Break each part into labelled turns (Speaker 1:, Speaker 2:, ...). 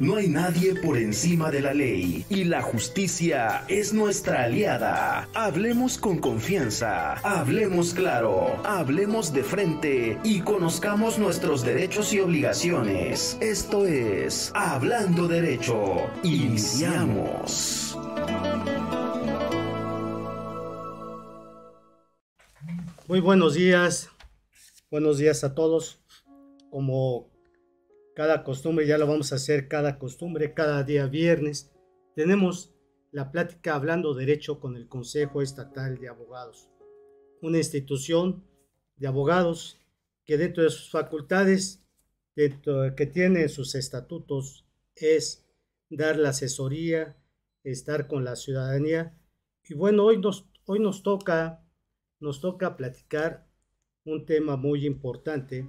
Speaker 1: No hay nadie por encima de la ley y la justicia es nuestra aliada. Hablemos con confianza, hablemos claro, hablemos de frente y conozcamos nuestros derechos y obligaciones. Esto es Hablando Derecho. Iniciamos.
Speaker 2: Muy buenos días, buenos días a todos. Como cada costumbre, ya lo vamos a hacer cada costumbre, cada día viernes. Tenemos la plática hablando derecho con el Consejo Estatal de Abogados, una institución de abogados que dentro de sus facultades, dentro, que tiene sus estatutos, es dar la asesoría, estar con la ciudadanía. Y bueno, hoy nos, hoy nos toca, nos toca platicar un tema muy importante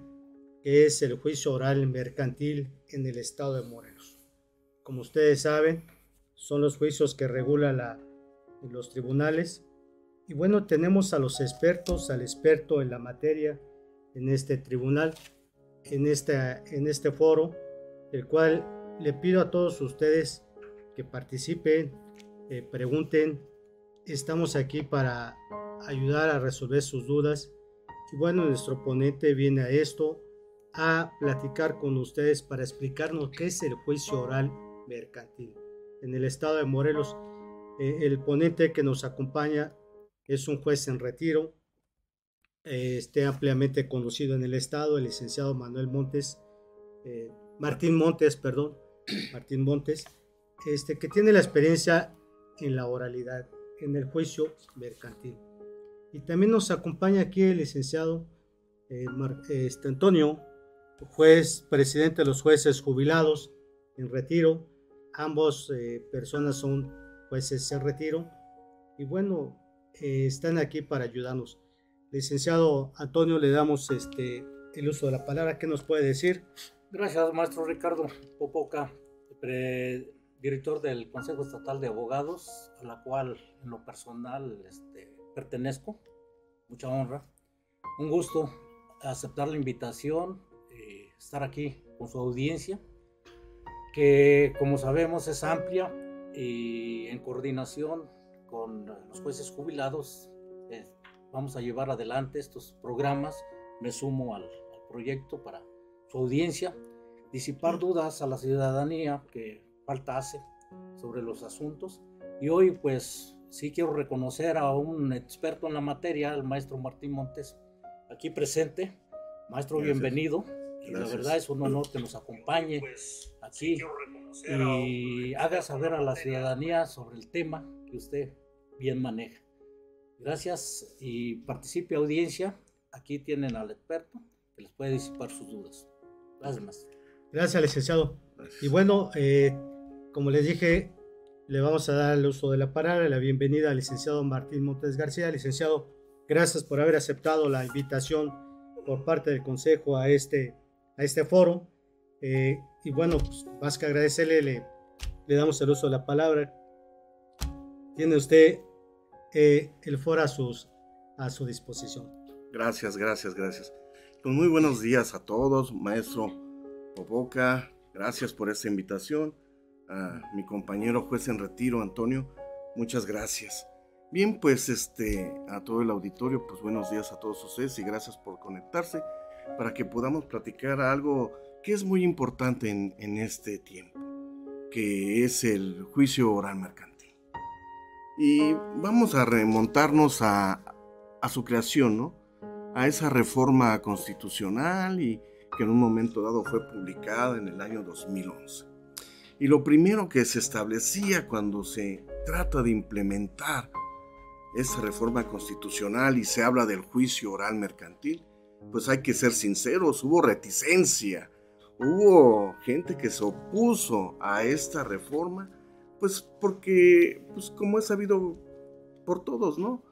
Speaker 2: que es el juicio oral mercantil en el estado de Morelos. Como ustedes saben, son los juicios que regula la, los tribunales. Y bueno, tenemos a los expertos, al experto en la materia en este tribunal, en este, en este foro, el cual le pido a todos ustedes que participen, eh, pregunten. Estamos aquí para ayudar a resolver sus dudas. Y bueno, nuestro ponente viene a esto a platicar con ustedes para explicarnos qué es el juicio oral mercantil. En el estado de Morelos, eh, el ponente que nos acompaña es un juez en retiro, eh, este ampliamente conocido en el estado, el licenciado Manuel Montes, eh, Martín Montes, perdón, Martín Montes, este, que tiene la experiencia en la oralidad, en el juicio mercantil. Y también nos acompaña aquí el licenciado este, Antonio juez, presidente de los jueces jubilados en retiro. Ambos eh, personas son jueces en retiro. Y bueno, eh, están aquí para ayudarnos. Licenciado Antonio, le damos este, el uso de la palabra. ¿Qué nos puede decir?
Speaker 3: Gracias, maestro Ricardo Popoca, director del Consejo Estatal de Abogados, a la cual en lo personal este, pertenezco. Mucha honra. Un gusto aceptar la invitación estar aquí con su audiencia, que como sabemos es amplia y en coordinación con los jueces jubilados eh, vamos a llevar adelante estos programas. Me sumo al, proyecto para su audiencia, disipar dudas a la ciudadanía que falta hace sobre los asuntos. Y hoy pues sí quiero reconocer a un experto en la materia, el maestro Martín Montes, aquí presente. Maestro, bienvenido. Y la verdad es un honor que nos acompañe pues, aquí y haga saber a la ciudadanía sobre el tema que usted bien maneja. Gracias y participe audiencia. Aquí tienen al experto que les puede disipar sus dudas. Gracias,
Speaker 2: Gracias, licenciado. Y bueno, eh, como les dije, le vamos a dar el uso de la palabra, la bienvenida al licenciado Martín Montes García. Licenciado, gracias por haber aceptado la invitación por parte del Consejo a este a este foro. Eh, y bueno, pues, más que agradecerle, le, damos el uso de la palabra. Tiene usted eh, el foro a, a su disposición.
Speaker 4: Gracias, gracias, gracias. Pues muy buenos días a todos, maestro Popoca. Gracias por esta invitación. A mi compañero juez en retiro, Antonio, muchas gracias. Bien, pues este, a todo el auditorio, pues buenos días a todos ustedes y gracias por conectarse para que podamos platicar algo que es muy importante en, este tiempo, que es el juicio oral mercantil. Y vamos a remontarnos a, a su creación, ¿no? A esa reforma constitucional y que en un momento dado fue publicada en el año 2011. Y lo primero que se establecía cuando se trata de implementar esa reforma constitucional y se habla del juicio oral mercantil pues hay que ser sinceros, hubo reticencia, hubo gente que se opuso a esta reforma, pues porque, pues como es sabido por todos, ¿no?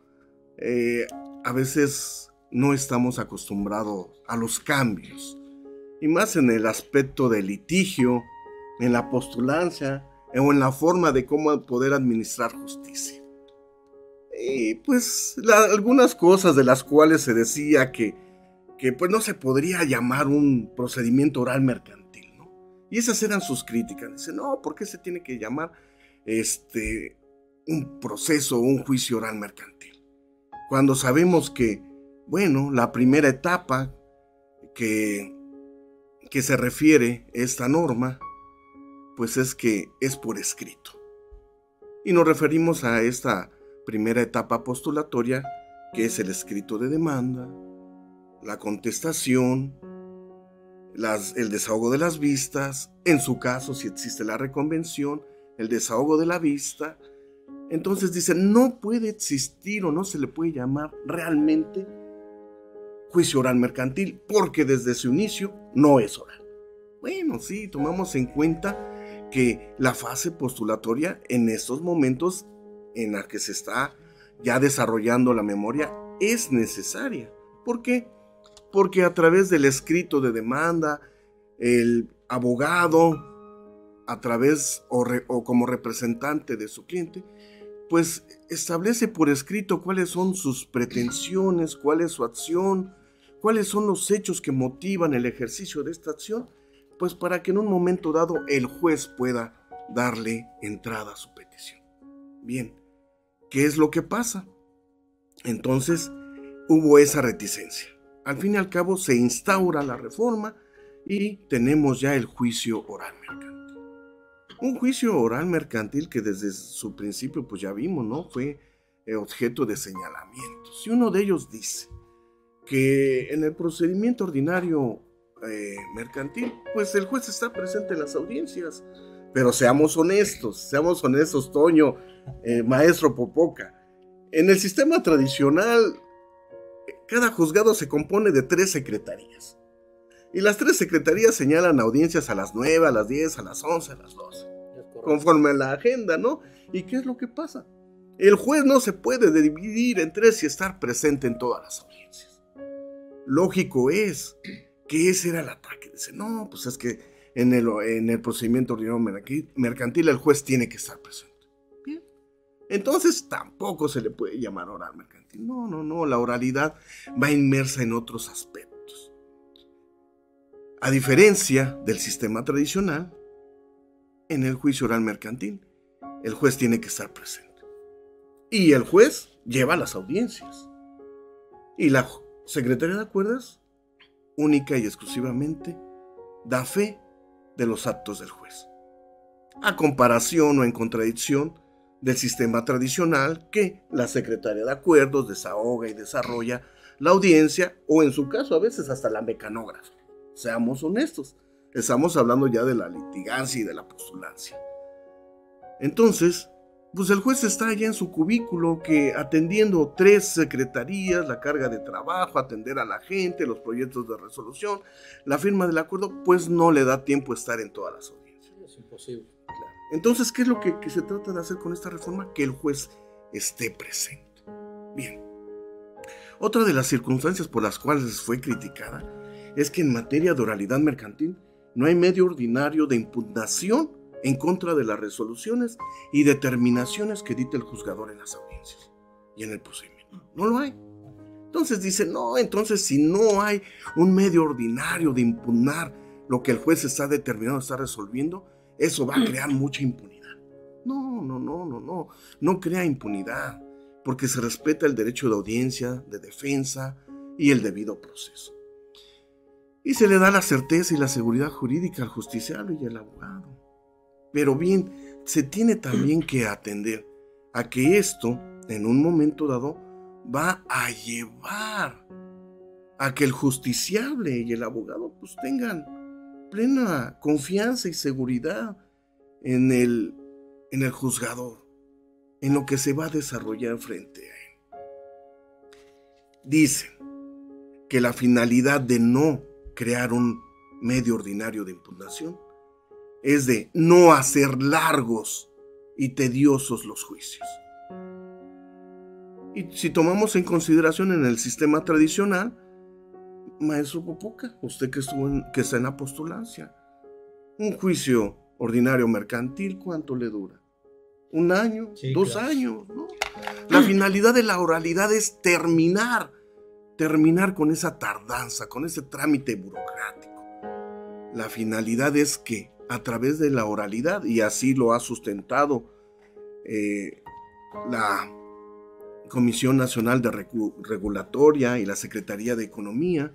Speaker 4: Eh, a veces no estamos acostumbrados a los cambios, y más en el aspecto del litigio, en la postulancia o en la forma de cómo poder administrar justicia. Y pues algunas cosas de las cuales se decía que que pues no se podría llamar un procedimiento oral mercantil, ¿no? Y esas eran sus críticas. Dice, no, ¿por qué se tiene que llamar este, un proceso o un juicio oral mercantil? Cuando sabemos que, bueno, la primera etapa que, que se refiere esta norma, pues es que es por escrito. Y nos referimos a esta primera etapa postulatoria, que es el escrito de demanda, la contestación, el desahogo de las vistas, en su caso, si existe la reconvención, el desahogo de la vista. Entonces dice, no puede existir o no se le puede llamar realmente juicio oral mercantil, porque desde su inicio no es oral. Bueno, sí, tomamos en cuenta que la fase postulatoria en estos momentos en la que se está ya desarrollando la memoria es necesaria. ¿Por qué? Porque a través del escrito de demanda, el abogado, a través o, como representante de su cliente, pues establece por escrito cuáles son sus pretensiones, cuál es su acción, cuáles son los hechos que motivan el ejercicio de esta acción, pues para que en un momento dado el juez pueda darle entrada a su petición. Bien, ¿qué es lo que pasa? Entonces hubo esa reticencia. Al fin y al cabo se instaura la reforma y tenemos ya el juicio oral mercantil. Un juicio oral mercantil que desde su principio, pues ya vimos, ¿no? Fue eh, objeto de señalamientos. Y uno de ellos dice que en el procedimiento ordinario eh, mercantil, pues el juez está presente en las audiencias. Pero seamos honestos, seamos honestos, Toño, eh, maestro Popoca. En el sistema tradicional, cada juzgado se compone de tres secretarías. Y las tres secretarías señalan audiencias a las 9, a las 10, a las 11, a las 12. Conforme a la agenda, ¿no? ¿Y qué es lo que pasa? El juez no se puede dividir en tres y estar presente en todas las audiencias. Lógico es que ese era el ataque. Dice, no, pues es que en el, en el procedimiento ordinario mercantil el juez tiene que estar presente. Entonces tampoco se le puede llamar oral mercantil. No, no, no, la oralidad va inmersa en otros aspectos. A diferencia del sistema tradicional, en el juicio oral mercantil, el juez tiene que estar presente. Y el juez lleva las audiencias. Y la Secretaría de Acuerdas, única y exclusivamente, da fe de los actos del juez. A comparación o en contradicción del sistema tradicional que la Secretaría de Acuerdos desahoga y desarrolla la audiencia o en su caso a veces hasta la mecanógrafa. Seamos honestos, estamos hablando ya de la litigancia y de la postulancia. Entonces, pues el juez está allá en su cubículo que atendiendo tres secretarías, la carga de trabajo, atender a la gente, los proyectos de resolución, la firma del acuerdo, pues no le da tiempo estar en todas las audiencias.
Speaker 3: Es imposible.
Speaker 4: Entonces, ¿qué es lo que, se trata de hacer con esta reforma? Que el juez esté presente. Bien. Otra de las circunstancias por las cuales fue criticada es que en materia de oralidad mercantil no hay medio ordinario de impugnación en contra de las resoluciones y determinaciones que dicta el juzgador en las audiencias y en el procedimiento. No lo hay. Entonces dice, no, entonces si no hay un medio ordinario de impugnar lo que el juez está determinado, está resolviendo, eso va a crear mucha impunidad. No, no, no, no, no. No crea impunidad, porque se respeta el derecho de audiencia, de defensa y el debido proceso. Y se le da la certeza y la seguridad jurídica al justiciable y al abogado. Pero bien, se tiene también que atender a que esto, en un momento dado, va a llevar a que el justiciable y el abogado pues tengan plena confianza y seguridad en el, en el juzgador, en lo que se va a desarrollar frente a él. Dicen que la finalidad de no crear un medio ordinario de impugnación es de no hacer largos y tediosos los juicios. Y si tomamos en consideración en el sistema tradicional, Maestro Popoca, usted que, estuvo que está en la postulancia, un juicio ordinario mercantil, ¿cuánto le dura? ¿Un año? ¿Dos años? La finalidad de la oralidad es terminar, terminar con esa tardanza, con ese trámite burocrático. La finalidad es que a través de la oralidad y así lo ha sustentado eh, la Comisión Nacional de Regulatoria y la Secretaría de Economía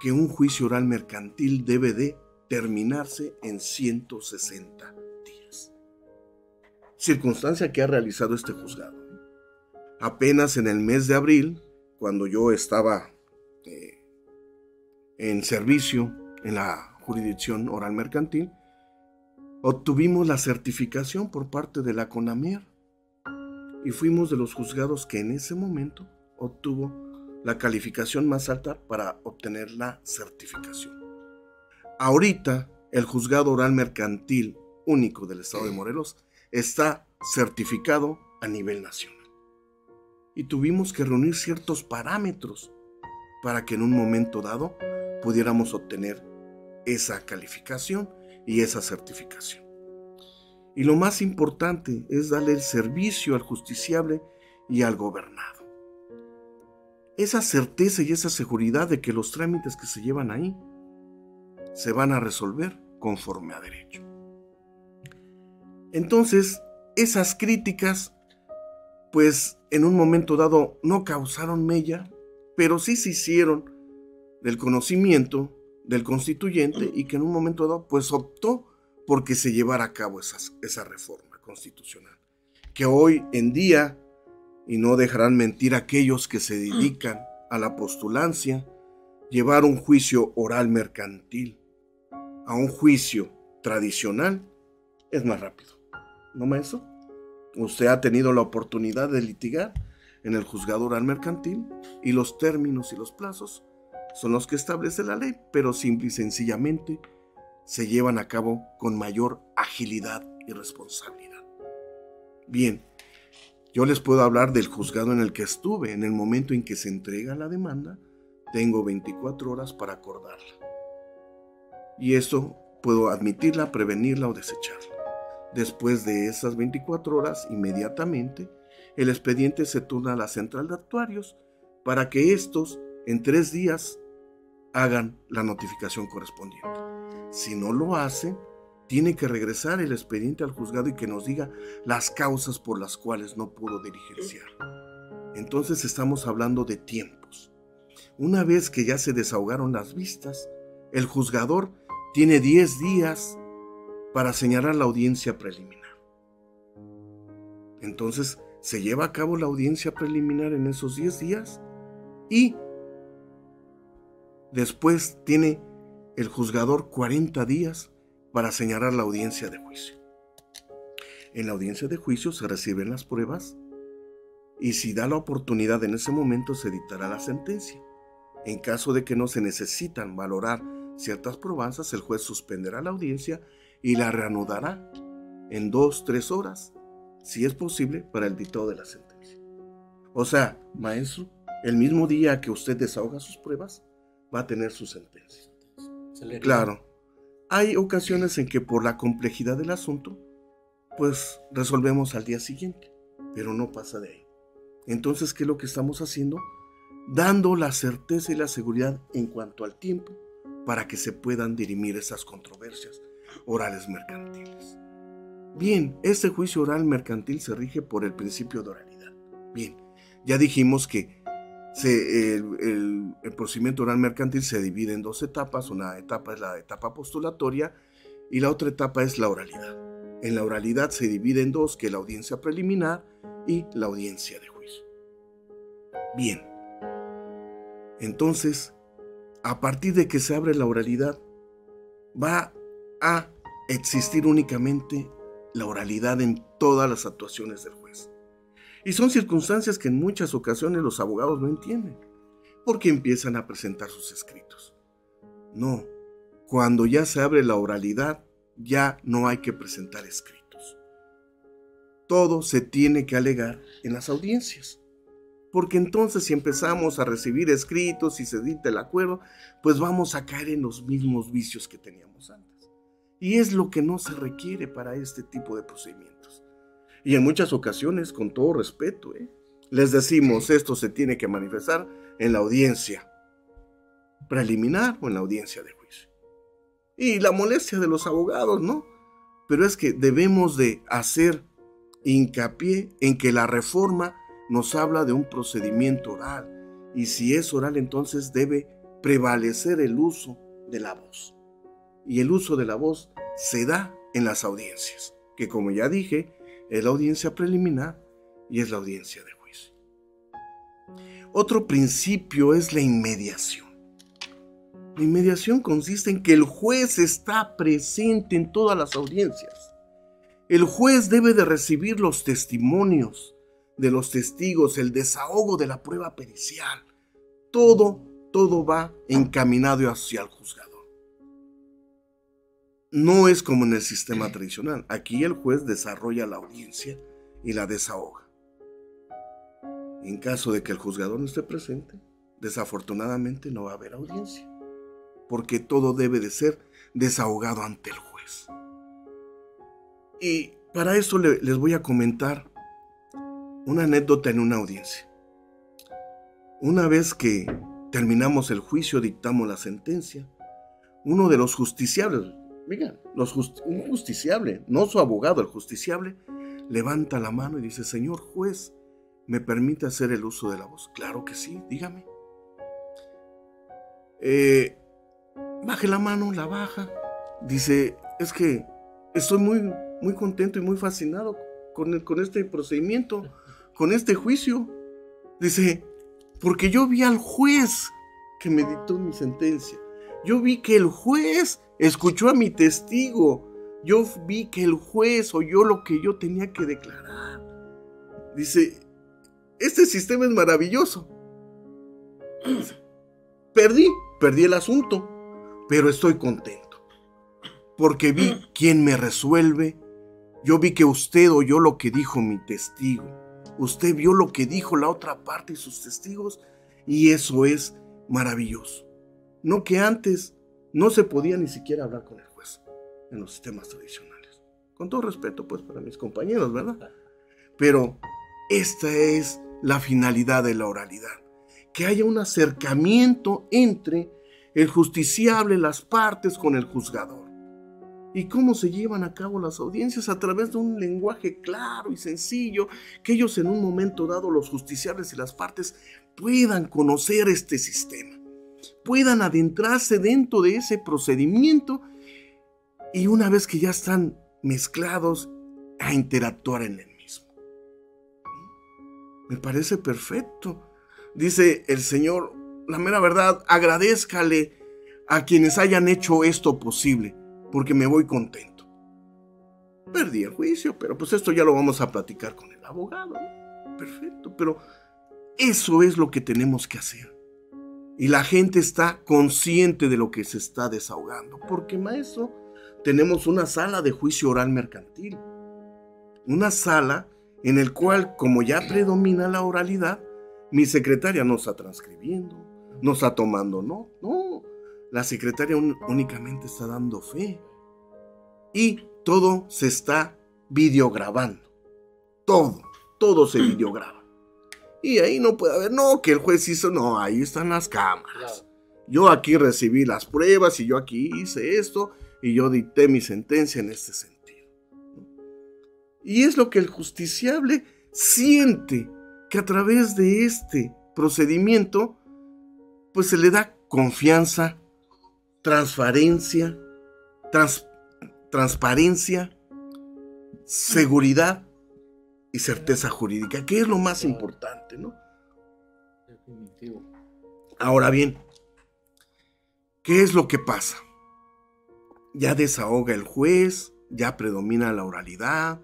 Speaker 4: que un juicio oral mercantil debe de terminarse en 160 días. Circunstancia que ha realizado este juzgado. Apenas en el mes de abril, cuando yo estaba eh, en servicio en la jurisdicción oral mercantil, obtuvimos la certificación por parte de la CONAMIR y fuimos de los juzgados que en ese momento obtuvo la calificación más alta para obtener la certificación. Ahorita, el juzgado oral mercantil único del estado de Morelos está certificado a nivel nacional. Y tuvimos que reunir ciertos parámetros para que en un momento dado pudiéramos obtener esa calificación y esa certificación. Y lo más importante es darle el servicio al justiciable y al gobernado. Esa certeza y esa seguridad de que los trámites que se llevan ahí se van a resolver conforme a derecho. Entonces, esas críticas, pues en un momento dado no causaron mella, pero sí se hicieron del conocimiento del constituyente y que en un momento dado pues optó porque se llevara a cabo esa reforma constitucional. Que hoy en día, y no dejarán mentir aquellos que se dedican a la postulancia, llevar un juicio oral mercantil a un juicio tradicional es más rápido. ¿No, maestro? Usted ha tenido la oportunidad de litigar en el juzgado oral mercantil y los términos y los plazos son los que establece la ley, pero simple y sencillamente se llevan a cabo con mayor agilidad y responsabilidad. Bien, yo les puedo hablar del juzgado en el que estuve. En el momento en que se entrega la demanda, tengo 24 horas para acordarla. Y esto puedo admitirla, prevenirla o desecharla. Después de esas 24 horas, inmediatamente, el expediente se turna a la central de actuarios para que estos en tres días hagan la notificación correspondiente. Si no lo hacen, tiene que regresar el expediente al juzgado y que nos diga las causas por las cuales no pudo diligenciar. Entonces estamos hablando de tiempos. Una vez que ya se desahogaron las vistas, el juzgador tiene 10 días para señalar la audiencia preliminar. Entonces se lleva a cabo la audiencia preliminar en esos 10 días y Después tiene el juzgador 40 días para señalar la audiencia de juicio. En la audiencia de juicio se reciben las pruebas y si da la oportunidad en ese momento se dictará la sentencia. En caso de que no se necesitan valorar ciertas probanzas, el juez suspenderá la audiencia y la reanudará en dos, tres horas, si es posible, para el dictado de la sentencia. O sea, maestro, el mismo día que usted desahoga sus pruebas, va a tener su sentencia. Claro, hay ocasiones en que por la complejidad del asunto, pues resolvemos al día siguiente, pero no pasa de ahí. Entonces, ¿qué es lo que estamos haciendo? Dando la certeza y la seguridad en cuanto al tiempo para que se puedan dirimir esas controversias orales mercantiles. Bien, este juicio oral mercantil se rige por el principio de oralidad. Bien, ya dijimos que el, procedimiento oral mercantil se divide en dos etapas. Una etapa es la etapa postulatoria y la otra etapa es la oralidad. En la oralidad se divide en dos, que la audiencia preliminar y la audiencia de juicio. Bien. Entonces, a partir de que se abre la oralidad, va a existir únicamente la oralidad en todas las actuaciones del juez. Y son circunstancias que en muchas ocasiones los abogados no entienden, porque empiezan a presentar sus escritos. No, cuando ya se abre la oralidad, ya no hay que presentar escritos. Todo se tiene que alegar en las audiencias. Porque entonces si empezamos a recibir escritos y se dicta el acuerdo, pues vamos a caer en los mismos vicios que teníamos antes. Y es lo que no se requiere para este tipo de procedimientos. Y en muchas ocasiones, con todo respeto, ¿eh? les decimos esto se tiene que manifestar en la audiencia preliminar o en la audiencia de juicio. y la molestia de los abogados, ¿no? Pero es que debemos de hacer hincapié en que la reforma nos habla de un procedimiento oral y si es oral entonces debe prevalecer el uso de la voz. Y el uso de la voz se da en las audiencias, que como ya dije, es la audiencia preliminar y es la audiencia de juicio. Otro principio es la inmediación. La inmediación consiste en que el juez está presente en todas las audiencias. El juez debe de recibir los testimonios de los testigos, el desahogo de la prueba pericial. Todo, todo va encaminado hacia el juzgador. No es como en el sistema tradicional. Aquí el juez desarrolla la audiencia y la desahoga. En caso de que el juzgador no esté presente, desafortunadamente no va a haber audiencia porque todo debe de ser desahogado ante el juez. Y para eso les voy a comentar una anécdota en una audiencia. Una vez que terminamos el juicio, dictamos la sentencia, uno de los justiciables, miren, un justiciable, no su abogado, el justiciable, levanta la mano y dice, señor juez, ¿me permite hacer el uso de la voz? Claro que sí, dígame. Eh, baje la mano, la baja. Dice, es que estoy muy, muy contento y muy fascinado con, con este procedimiento, con este juicio. Dice, porque yo vi al juez que me dictó mi sentencia. Yo vi que el juez escuchó a mi testigo. Yo vi que el juez oyó lo que yo tenía que declarar. Dice, este sistema es maravilloso. Perdí, perdí el asunto pero estoy contento. Porque vi quién me resuelve. Yo vi que usted oyó lo que dijo mi testigo. Usted vio lo que dijo la otra parte y sus testigos. Y eso es maravilloso. No que antes no se podía ni siquiera hablar con el juez en los sistemas tradicionales. Con todo respeto, pues, para mis compañeros, ¿verdad? Pero esta es la finalidad de la oralidad. Que haya un acercamiento entre el justiciable, las partes con el juzgador. ¿Y cómo se llevan a cabo las audiencias? A través de un lenguaje claro y sencillo, que ellos en un momento dado, los justiciables y las partes, puedan conocer este sistema, puedan adentrarse dentro de ese procedimiento y una vez que ya están mezclados, a interactuar en el mismo. Me parece perfecto. Dice el Señor, la mera verdad, agradezcale a quienes hayan hecho esto posible, porque me voy contento. Perdí el juicio, pero pues esto ya lo vamos a platicar con el abogado. Perfecto, pero eso es lo que tenemos que hacer. Y la gente está consciente de lo que se está desahogando, porque maestro, tenemos una sala de juicio oral mercantil. Una sala en el cual, como ya predomina la oralidad, mi secretaria no está transcribiendo, no está tomando, no, no. La secretaria únicamente está dando fe. Y todo se está videograbando. Todo, todo se videograba. Y ahí no puede haber, no, que el juez hizo, no, ahí están las cámaras. Yo aquí recibí las pruebas y yo aquí hice esto y yo dicté mi sentencia en este sentido. Y es lo que el justiciable siente que a través de este procedimiento pues se le da confianza, transparencia, transparencia, seguridad y certeza jurídica, que es lo más importante, ¿no? Definitivo. Ahora bien, ¿qué es lo que pasa? Ya desahoga el juez, ya predomina la oralidad,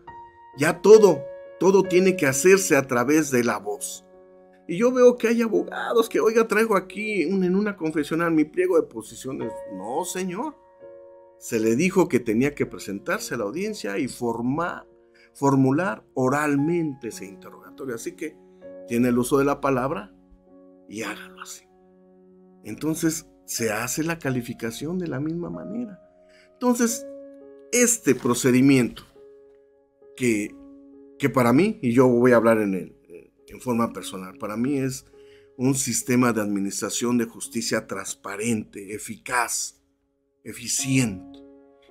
Speaker 4: ya todo, todo tiene que hacerse a través de la voz. Y yo veo que hay abogados que, oiga, traigo aquí en una confesional mi pliego de posiciones. No, señor. Se le dijo que tenía que presentarse a la audiencia y formar, formular oralmente ese interrogatorio. Así que tiene el uso de la palabra y hágalo así. Entonces se hace la calificación de la misma manera. Entonces, este procedimiento que, que para mí, y yo voy a hablar en en forma personal. Para mí es un sistema de administración de justicia transparente, eficaz, eficiente,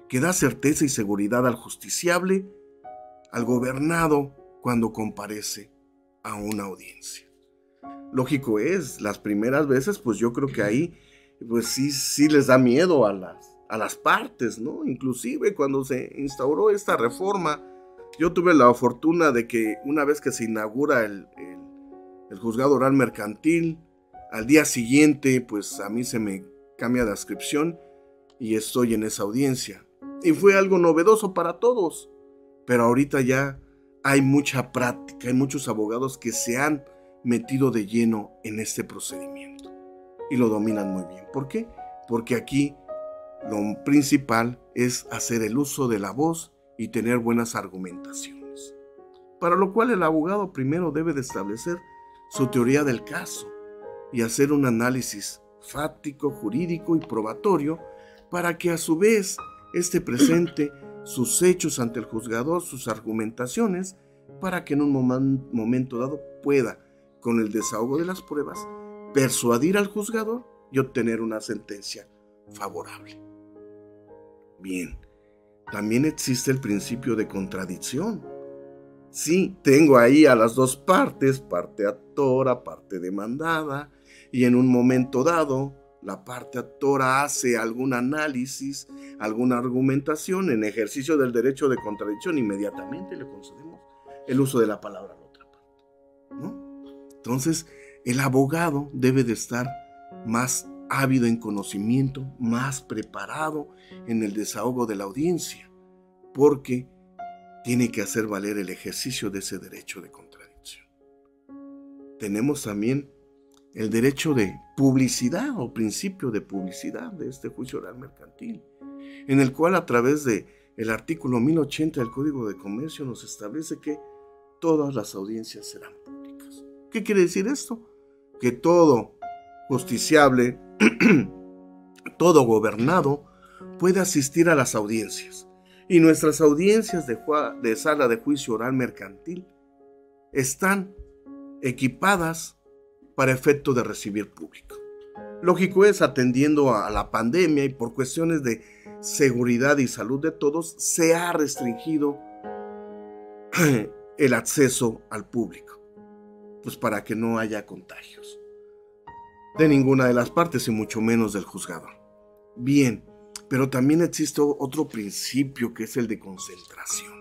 Speaker 4: que da certeza y seguridad al justiciable, al gobernado cuando comparece a una audiencia. Lógico es, las primeras veces, pues yo creo que ahí, pues sí, sí les da miedo a las, a las partes, ¿no? Inclusive cuando se instauró esta reforma, yo tuve la fortuna de que una vez que se inaugura el, el juzgado oral mercantil, al día siguiente, pues a mí se me cambia de inscripción y estoy en esa audiencia. Y fue algo novedoso para todos. Pero ahorita ya hay mucha práctica, hay muchos abogados que se han metido de lleno en este procedimiento y lo dominan muy bien. ¿Por qué? Porque aquí lo principal es hacer el uso de la voz y tener buenas argumentaciones. Para lo cual el abogado primero debe de establecer su teoría del caso y hacer un análisis fáctico, jurídico y probatorio para que a su vez éste presente sus hechos ante el juzgador, sus argumentaciones, para que en un momento dado pueda, con el desahogo de las pruebas, persuadir al juzgador y obtener una sentencia favorable. Bien, también existe el principio de contradicción Sí, tengo ahí a las dos partes, parte actora, parte demandada, y en un momento dado, la parte actora hace algún análisis, alguna argumentación en ejercicio del derecho de contradicción, inmediatamente le concedemos el uso de la palabra a la otra parte. Entonces, el abogado debe de estar más ávido en conocimiento, más preparado en el desahogo de la audiencia, porque tiene que hacer valer el ejercicio de ese derecho de contradicción. Tenemos también el derecho de publicidad o principio de publicidad de este juicio oral mercantil, en el cual a través de el artículo 1080 del Código de Comercio nos establece que todas las audiencias serán públicas. ¿Qué quiere decir esto? Que todo justiciable, todo gobernado puede asistir a las audiencias y nuestras audiencias de, sala de juicio oral mercantil están equipadas para efecto de recibir público. Lógico es, atendiendo a la pandemia y por cuestiones de seguridad y salud de todos, se ha restringido el acceso al público, pues para que no haya contagios de ninguna de las partes y mucho menos del juzgador. Bien, pero también existe otro principio que es el de concentración.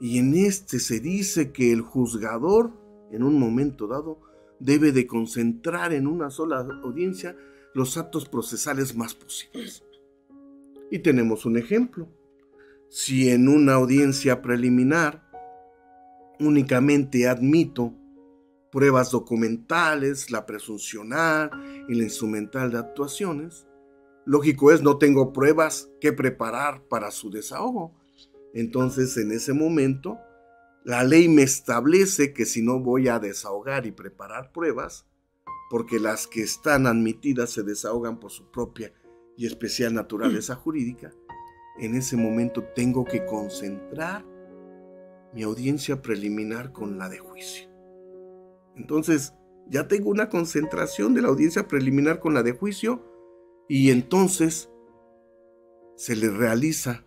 Speaker 4: Y en este se dice que el juzgador, en un momento dado, debe de concentrar en una sola audiencia los actos procesales más posibles. Y tenemos un ejemplo. Si en una audiencia preliminar únicamente admito pruebas documentales, la presuncional y la instrumental de actuaciones, Lógico es, no tengo pruebas que preparar para su desahogo. Entonces, en ese momento, la ley me establece que si no voy a desahogar y preparar pruebas, porque las que están admitidas se desahogan por su propia y especial naturaleza jurídica, en ese momento tengo que concentrar mi audiencia preliminar con la de juicio. Entonces, ya tengo una concentración de la audiencia preliminar con la de juicio y entonces se le realiza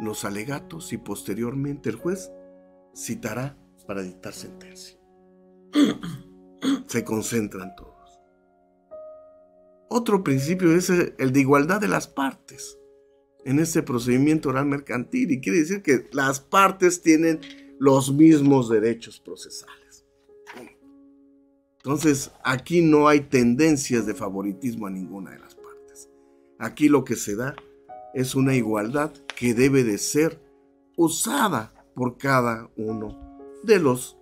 Speaker 4: los alegatos y posteriormente el juez citará para dictar sentencia. Se concentran todos. Otro principio es el de igualdad de las partes en este procedimiento oral mercantil y quiere decir que las partes tienen los mismos derechos procesales. Entonces, aquí no hay tendencias de favoritismo a ninguna de las Aquí lo que se da es una igualdad que debe de ser usada por cada uno de los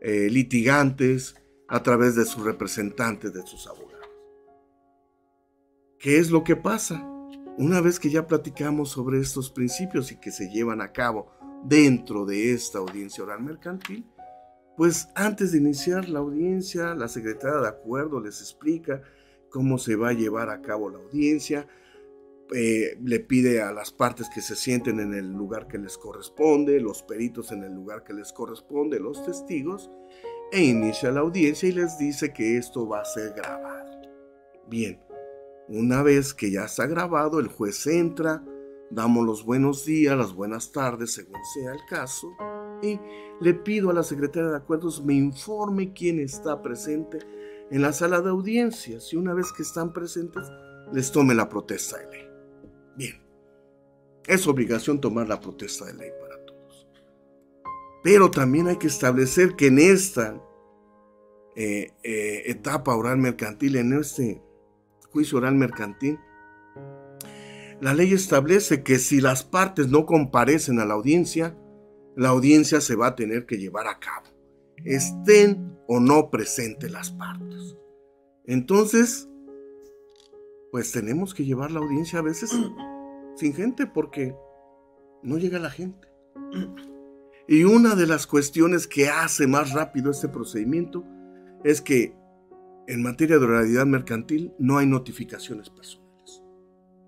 Speaker 4: eh, litigantes a través de sus representantes, de sus abogados. ¿Qué es lo que pasa? Una vez que ya platicamos sobre estos principios y que se llevan a cabo dentro de esta audiencia oral mercantil, pues antes de iniciar la audiencia, la secretaria de acuerdo les explica cómo se va a llevar a cabo la audiencia, eh, le pide a las partes que se sienten en el lugar que les corresponde, los peritos en el lugar que les corresponde, los testigos, e inicia la audiencia y les dice que esto va a ser grabado. Bien, Una vez que ya está grabado, el juez entra, damos los buenos días, las buenas tardes, según sea el caso, y le pido a la secretaria de acuerdos me informe quién está presente en la sala de audiencias y una vez que están presentes, les tome la protesta de. Bien, es obligación tomar la protesta de ley para todos. Pero también hay que establecer que en esta eh, eh, etapa oral mercantil, en este juicio oral mercantil, la ley establece que si las partes no comparecen a la audiencia, la audiencia se va a tener que llevar a cabo, estén o no presentes las partes. Entonces, pues tenemos que llevar la audiencia a veces sin gente porque no llega la gente. Y una de las cuestiones que hace más rápido este procedimiento es que en materia de oralidad mercantil no hay notificaciones personales.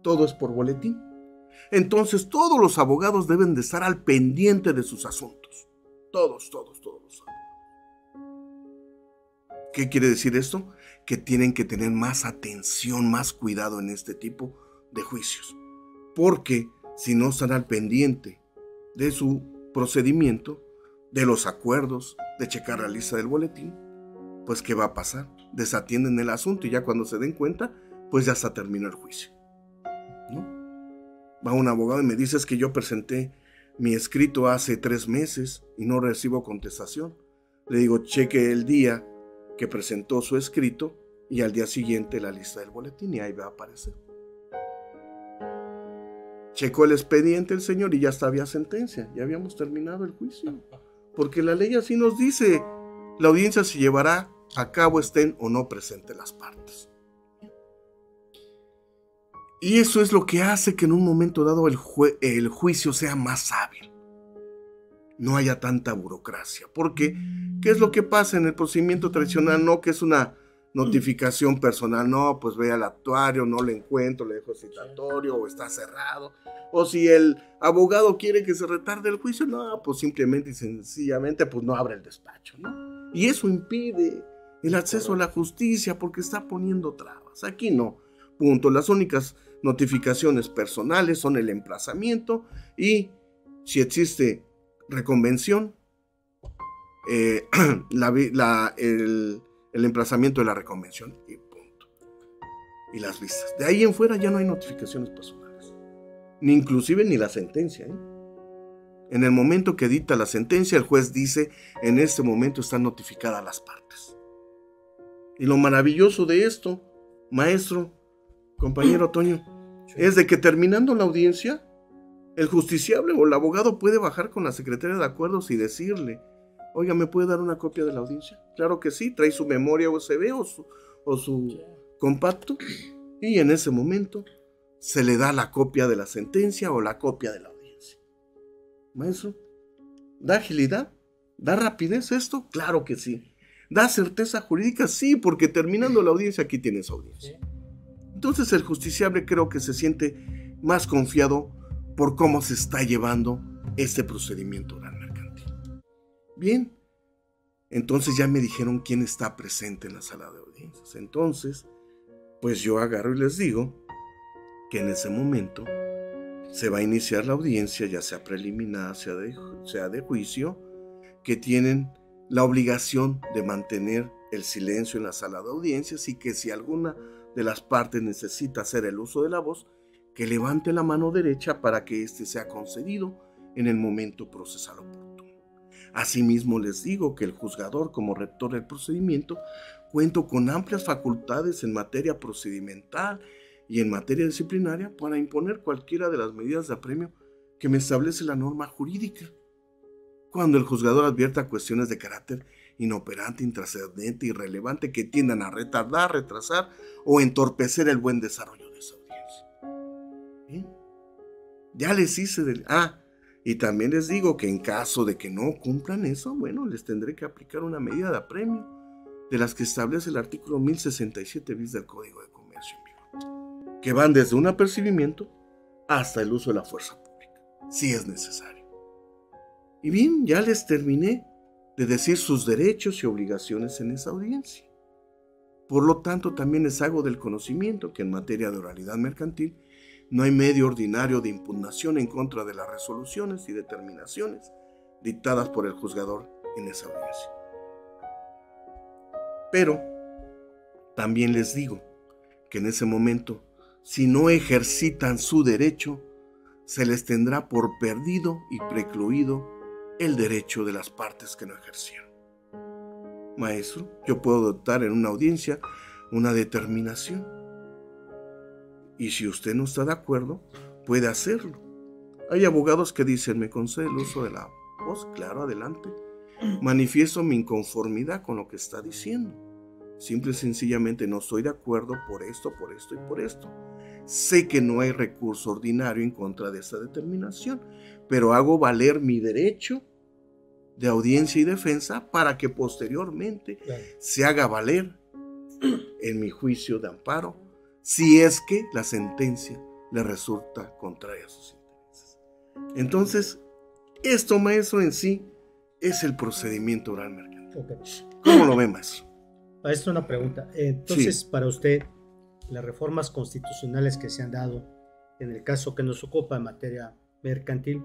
Speaker 4: Todo es por boletín. Entonces todos los abogados deben de estar al pendiente de sus asuntos. Todos, todos, todos los ¿Qué quiere decir esto? Que tienen que tener más atención, más cuidado en este tipo de juicios. Porque si no están al pendiente de su procedimiento, de los acuerdos, de checar la lista del boletín, pues ¿qué va a pasar? Desatienden el asunto y ya cuando se den cuenta, pues ya está terminó el juicio. ¿No? Va un abogado y me dice que yo presenté mi escrito hace tres meses y no recibo contestación. Le digo, cheque el día que presentó su escrito y al día siguiente la lista del boletín y ahí va a aparecer. Checó el expediente el señor y ya estaba sentencia, ya habíamos terminado el juicio. Porque la ley así nos dice, la audiencia se llevará a cabo estén o no presentes las partes. Y eso es lo que hace que en un momento dado el, el juicio sea más hábil. No haya tanta burocracia. Porque, ¿qué es lo que pasa en el procedimiento tradicional? No que es una notificación personal, no, pues ve al actuario, no le encuentro, le dejo citatorio o está cerrado. O si el abogado quiere que se retarde el juicio, no, pues simplemente y sencillamente pues no abre el despacho, ¿no? Y eso impide el acceso a la justicia porque está poniendo trabas. Aquí no. Punto. Las únicas notificaciones personales son el emplazamiento y si existe reconvención, eh, el, emplazamiento de la reconvención y punto. Y las vistas. De ahí en fuera ya no hay notificaciones personales. Ni inclusive ni la sentencia. ¿eh? En el momento que dicta la sentencia, el juez dice, en este momento están notificadas las partes. Y lo maravilloso de esto, maestro, compañero Toño, es de que terminando la audiencia, el justiciable o el abogado puede bajar con la secretaria de acuerdos y decirle, oiga, ¿me puede dar una copia de la audiencia? Claro que sí, trae su memoria USB o su, o su compacto y en ese momento se le da la copia de la sentencia o la copia de la audiencia. Maestro, ¿da agilidad? ¿Da rapidez esto? Claro que sí. ¿Da certeza jurídica? Sí, porque terminando la audiencia aquí tienes audiencia. Entonces el justiciable creo que se siente más confiado por cómo se está llevando este procedimiento oral mercantil. Bien, entonces ya me dijeron quién está presente en la sala de audiencias. Entonces, pues yo agarro y les digo que en ese momento se va a iniciar la audiencia, ya sea preliminar, sea de, sea de juicio, que tienen la obligación de mantener el silencio en la sala de audiencias y que si alguna de las partes necesita hacer el uso de la voz, que levante la mano derecha para que éste sea concedido en el momento procesal oportuno. Asimismo les digo que el juzgador como rector del procedimiento cuento con amplias facultades en materia procedimental y en materia disciplinaria para imponer cualquiera de las medidas de apremio que me establece la norma jurídica cuando el juzgador advierta cuestiones de carácter inoperante, intrascendente, irrelevante que tiendan a retardar, retrasar o entorpecer el buen desarrollo audiencia. Ya les hice del... Ah, y también les digo que en caso de que no cumplan eso, bueno, les tendré que aplicar una medida de apremio de las que establece el artículo 1067 bis del Código de Comercio que van desde un apercibimiento hasta el uso de la fuerza pública, si es necesario. Y bien, ya les terminé de decir sus derechos y obligaciones en esa audiencia. Por lo tanto, también les hago del conocimiento que en materia de oralidad mercantil no hay medio ordinario de impugnación en contra de las resoluciones y determinaciones dictadas por el juzgador en esa audiencia. Pero también les digo que en ese momento, si no ejercitan su derecho, se les tendrá por perdido y precluido el derecho de las partes que no ejercieron. Maestro, yo puedo adoptar en una audiencia una determinación. Y si usted no está de acuerdo, puede hacerlo. Hay abogados que dicen, me concede el uso de la voz, claro, adelante. Manifiesto mi inconformidad con lo que está diciendo. Simple y sencillamente no estoy de acuerdo por esto, por esto y por esto. Sé que no hay recurso ordinario en contra de esa determinación, pero hago valer mi derecho de audiencia y defensa para que posteriormente se haga valer en mi juicio de amparo si es que la sentencia le resulta contraria a sus intereses. Entonces, esto, maestro, en sí es el procedimiento oral mercantil. ¿Cómo lo ve, maestro?
Speaker 2: Esto una pregunta. Entonces, para usted, las reformas constitucionales que se han dado en el caso que nos ocupa en materia mercantil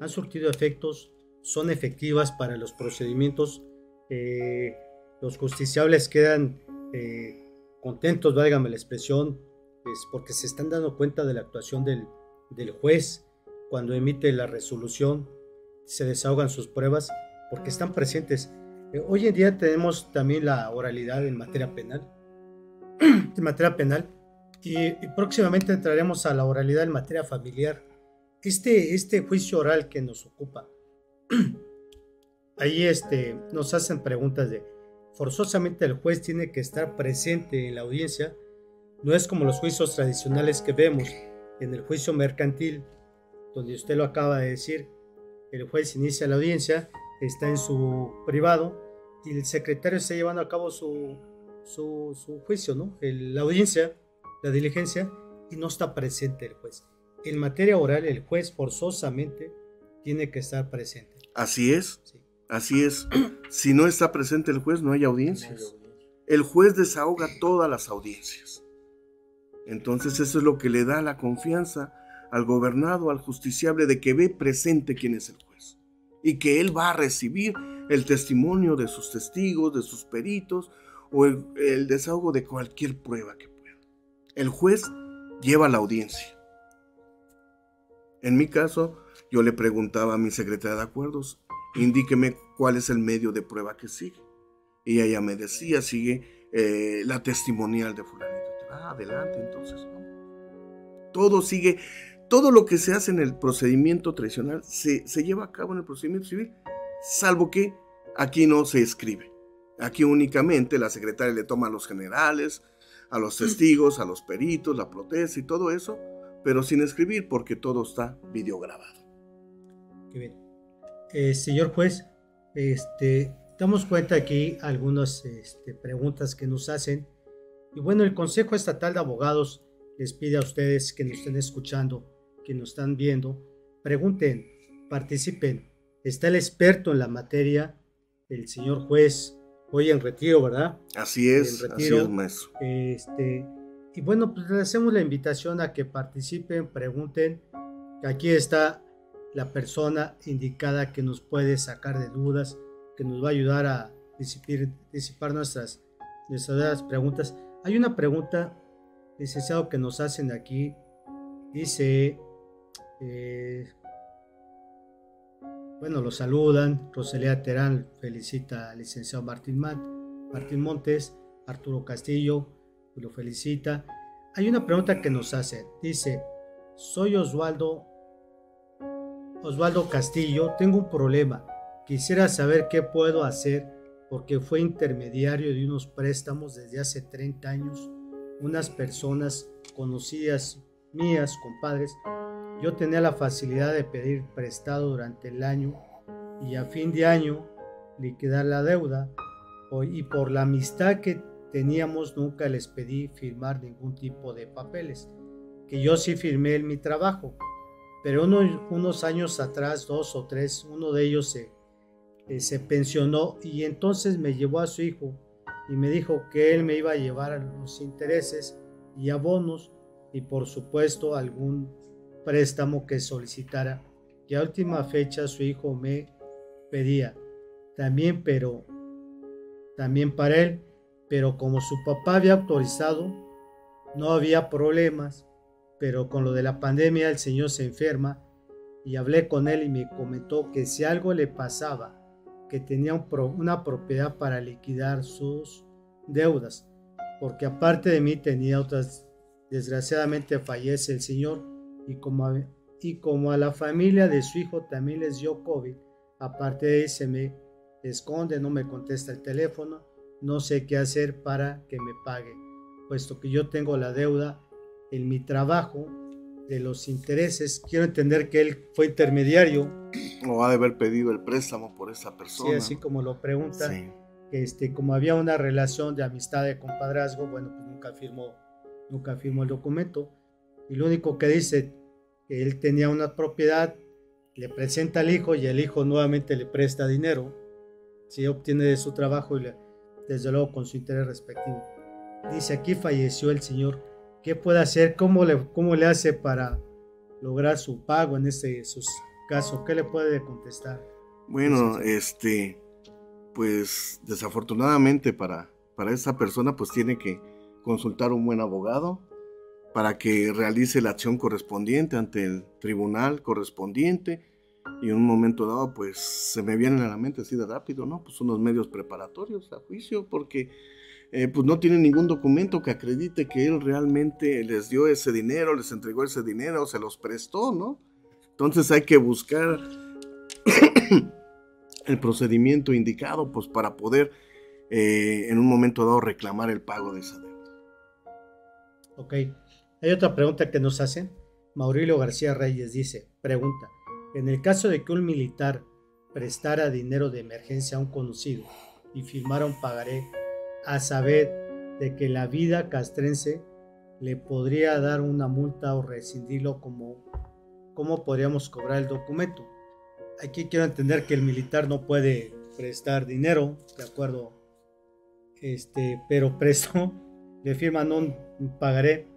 Speaker 2: han surtido efectos son efectivas para los procedimientos. Eh, los justiciables quedan eh, contentos, válgame la expresión, pues, porque se están dando cuenta de la actuación del, del juez cuando emite la resolución, se desahogan sus pruebas porque están presentes. Eh, hoy en día tenemos también la oralidad en materia penal, en materia penal, y, y, próximamente entraremos a la oralidad en materia familiar. Este, este juicio oral que nos ocupa, ahí este, nos hacen preguntas de, forzosamente el juez tiene que estar presente en la audiencia, no es como los juicios tradicionales que vemos en el juicio mercantil, donde usted lo acaba de decir, el juez inicia la audiencia, está en su privado y el secretario está llevando a cabo su, su, juicio, ¿no? la audiencia, la diligencia, y no está presente el juez. En materia oral, el juez forzosamente tiene que estar presente.
Speaker 4: Así es. Así es. Si no está presente el juez, no hay audiencias. El juez desahoga todas las audiencias. Entonces eso es lo que le da la confianza al gobernado, al justiciable, de que ve presente quién es el juez. Y que él va a recibir el testimonio de sus testigos, de sus peritos, o el, el desahogo de cualquier prueba que pueda. El juez lleva la audiencia. En mi caso, yo le preguntaba a mi secretaria de acuerdos, indíqueme cuál es el medio de prueba que sigue. Y ella me decía, sigue eh, la testimonial de fulanito. Ah, adelante, entonces. Todo sigue, todo lo que se hace en el procedimiento tradicional se, se lleva a cabo en el procedimiento civil, salvo que aquí no se escribe. Aquí únicamente la secretaria le toma a los generales, a los testigos, a los peritos, la protesta y todo eso, pero sin escribir porque todo está videograbado.
Speaker 2: Qué bien. Eh, señor juez, este, damos cuenta aquí algunas este, preguntas que nos hacen. Y bueno, el Consejo Estatal de Abogados les pide a ustedes que nos estén escuchando, que nos están viendo, pregunten, participen. Está el experto en la materia, el señor juez, hoy en retiro, ¿verdad?
Speaker 4: Así es, así es, maestro.
Speaker 2: Este, y bueno, pues le hacemos la invitación a que participen, pregunten. Aquí está la persona indicada que nos puede sacar de dudas, que nos va a ayudar a disipar, nuestras, nuestras preguntas. Hay una pregunta, licenciado, que nos hacen aquí. Dice, eh, bueno, lo saludan. Rosalía Terán felicita al licenciado Martín, Martín Montes, Arturo Castillo, lo felicita. Hay una pregunta que nos hace. Dice, soy Osvaldo Osvaldo Castillo, tengo un problema. Quisiera saber qué puedo hacer porque fue intermediario de unos préstamos desde hace 30 años. Unas personas conocidas mías, compadres, yo tenía la facilidad de pedir prestado durante el año y a fin de año liquidar la deuda y por la amistad que teníamos nunca les pedí firmar ningún tipo de papeles, que yo sí firmé en mi trabajo pero unos años atrás, dos o tres, uno de ellos se, eh, se pensionó y entonces me llevó a su hijo y me dijo que él me iba a llevar a los intereses y abonos y por supuesto algún préstamo que solicitara. Y a última fecha su hijo me pedía también, pero también para él, pero como su papá había autorizado, no había problemas, pero con lo de la pandemia el señor se enferma y hablé con él y me comentó que si algo le pasaba, que tenía una propiedad para liquidar sus deudas, porque aparte de mí tenía otras, desgraciadamente fallece el señor y como, a, y como a la familia de su hijo también les dio COVID, aparte de eso se me esconde, no me contesta el teléfono, no sé qué hacer para que me pague, puesto que yo tengo la deuda en mi trabajo de los intereses. Quiero entender que él fue intermediario.
Speaker 4: O ha de haber pedido el préstamo por esa persona.
Speaker 2: Sí, así como lo pregunta. Este, como había una relación de amistad de compadrazgo, bueno, pues nunca firmó, nunca firmó el documento. Y lo único que dice que él tenía una propiedad, le presenta al hijo y el hijo nuevamente le presta dinero. Si obtiene de su trabajo y desde luego con su interés respectivo. Dice aquí falleció el señor qué puede hacer, cómo le, cómo le hace para lograr su pago en este sus caso, qué le puede contestar.
Speaker 4: Bueno, este, pues desafortunadamente para, para esa persona pues tiene que consultar un buen abogado para que realice la acción correspondiente ante el tribunal correspondiente y en un momento dado pues se me vienen a la mente así de rápido, ¿no? Pues unos medios preparatorios a juicio porque eh, pues no tiene ningún documento que acredite que él realmente les dio ese dinero, les entregó ese dinero, se los prestó, ¿no? Entonces hay que buscar el procedimiento indicado, pues para poder eh, en un momento dado reclamar el pago de esa deuda.
Speaker 2: Ok, hay otra pregunta que nos hacen. Maurilio García Reyes dice, pregunta, en el caso de que un militar prestara dinero de emergencia a un conocido y firmara un pagaré a saber de que la vida castrense le podría dar una multa o rescindirlo como cómo podríamos cobrar el documento. Aquí quiero entender que el militar no puede prestar dinero, de acuerdo, este, pero prestó, le firman un pagaré.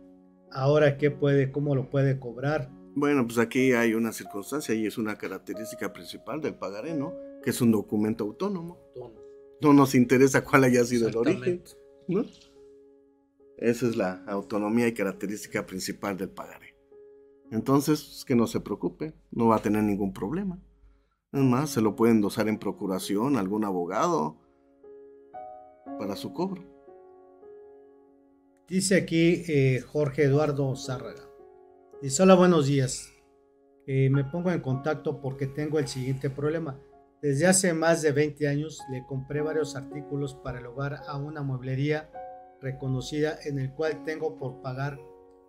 Speaker 2: Ahora, ¿qué puede, cómo lo puede cobrar?
Speaker 4: Bueno, pues aquí hay una circunstancia y es una característica principal del pagaré, ¿no? Que es un documento autónomo. autónomo no nos interesa cuál haya sido el origen. ¿no? Esa es la autonomía y característica principal del pagaré. Entonces, que no se preocupe, no va a tener ningún problema. Es más, se lo pueden dosar en procuración algún abogado para su cobro.
Speaker 2: Dice aquí eh, Jorge Eduardo Zárraga. Dice, hola, buenos días. Eh, me pongo en contacto porque tengo el siguiente problema. Desde hace más de 20 años le compré varios artículos para el hogar a una mueblería reconocida en el cual tengo por pagar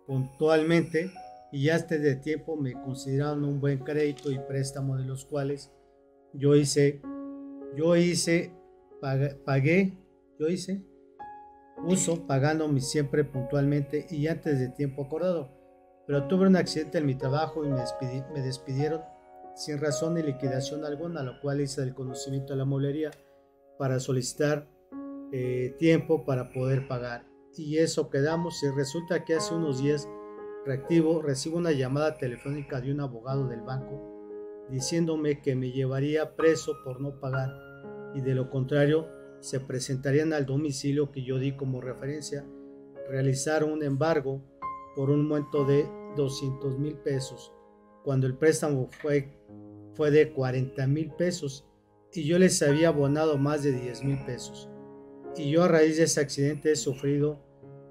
Speaker 2: puntualmente y ya de tiempo me consideraron un buen crédito y préstamo de los cuales yo hice, yo hice, pagué, yo hice uso pagándome siempre puntualmente y antes de tiempo acordado. Pero tuve un accidente en mi trabajo y me despidieron sin razón ni liquidación alguna, lo cual hice el conocimiento de la molería para solicitar eh, tiempo para poder pagar. Y eso quedamos y resulta que hace unos días reactivo recibo una llamada telefónica de un abogado del banco diciéndome que me llevaría preso por no pagar y de lo contrario se presentarían al domicilio que yo di como referencia, realizar un embargo por un monto de 200 mil pesos, cuando el préstamo fue fue de 40 mil pesos y yo les había abonado más de 10 mil pesos. Y yo a raíz de ese accidente he sufrido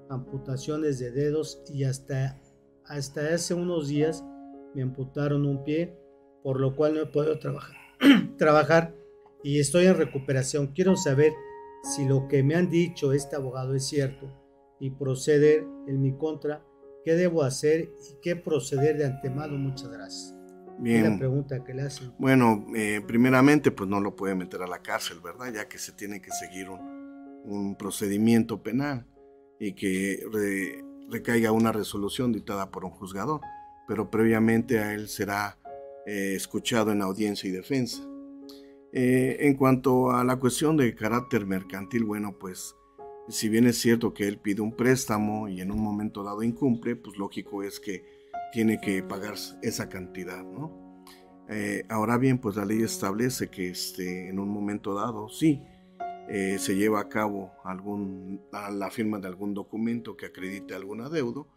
Speaker 2: amputaciones de dedos y hasta, hasta hace unos días me amputaron un pie, por lo cual no he podido trabajar, trabajar y estoy en recuperación. Quiero saber si lo que me han dicho este abogado es cierto y proceder en mi contra, qué debo hacer y qué proceder de antemano. Muchas gracias. Bien. la pregunta que le hacen.
Speaker 4: Bueno, eh, primeramente, pues no lo puede meter a la cárcel, ¿verdad? Ya que se tiene que seguir un, procedimiento penal y que recaiga una resolución dictada por un juzgador, pero previamente a él será eh, escuchado en audiencia y defensa. Eh, en cuanto a la cuestión de carácter mercantil, bueno, pues Si bien es cierto que él pide un préstamo y en un momento dado incumple, pues lógico es que tiene que pagar esa cantidad. Eh, ahora bien, pues la ley establece que este, en un momento dado, sí, eh, se lleva a cabo algún, la firma de algún documento que acredite algún adeudo,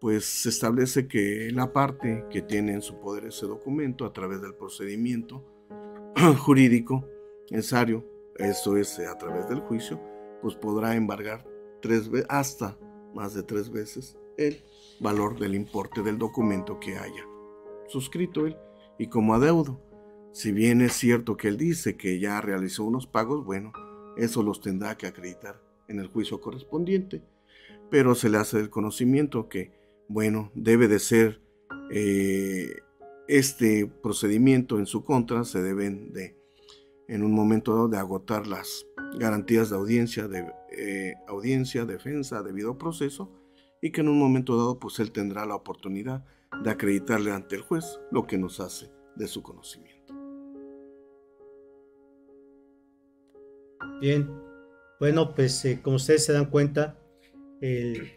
Speaker 4: pues se establece que la parte que tiene en su poder ese documento a través del procedimiento jurídico necesario, eso es a través del juicio, pues podrá embargar hasta más de tres veces el valor del importe del documento que haya suscrito él y como adeudo. Si bien es cierto que él dice que ya realizó unos pagos, bueno, eso los tendrá que acreditar en el juicio correspondiente, pero se le hace el conocimiento que, bueno, debe de ser eh, este procedimiento en su contra, se deben de, en un momento dado, de agotar las garantías de audiencia, de eh, audiencia, defensa, debido proceso, y que en un momento dado, pues él tendrá la oportunidad de acreditarle ante el juez lo que nos hace de su conocimiento.
Speaker 2: Bien, bueno, pues eh, como ustedes se dan cuenta, el,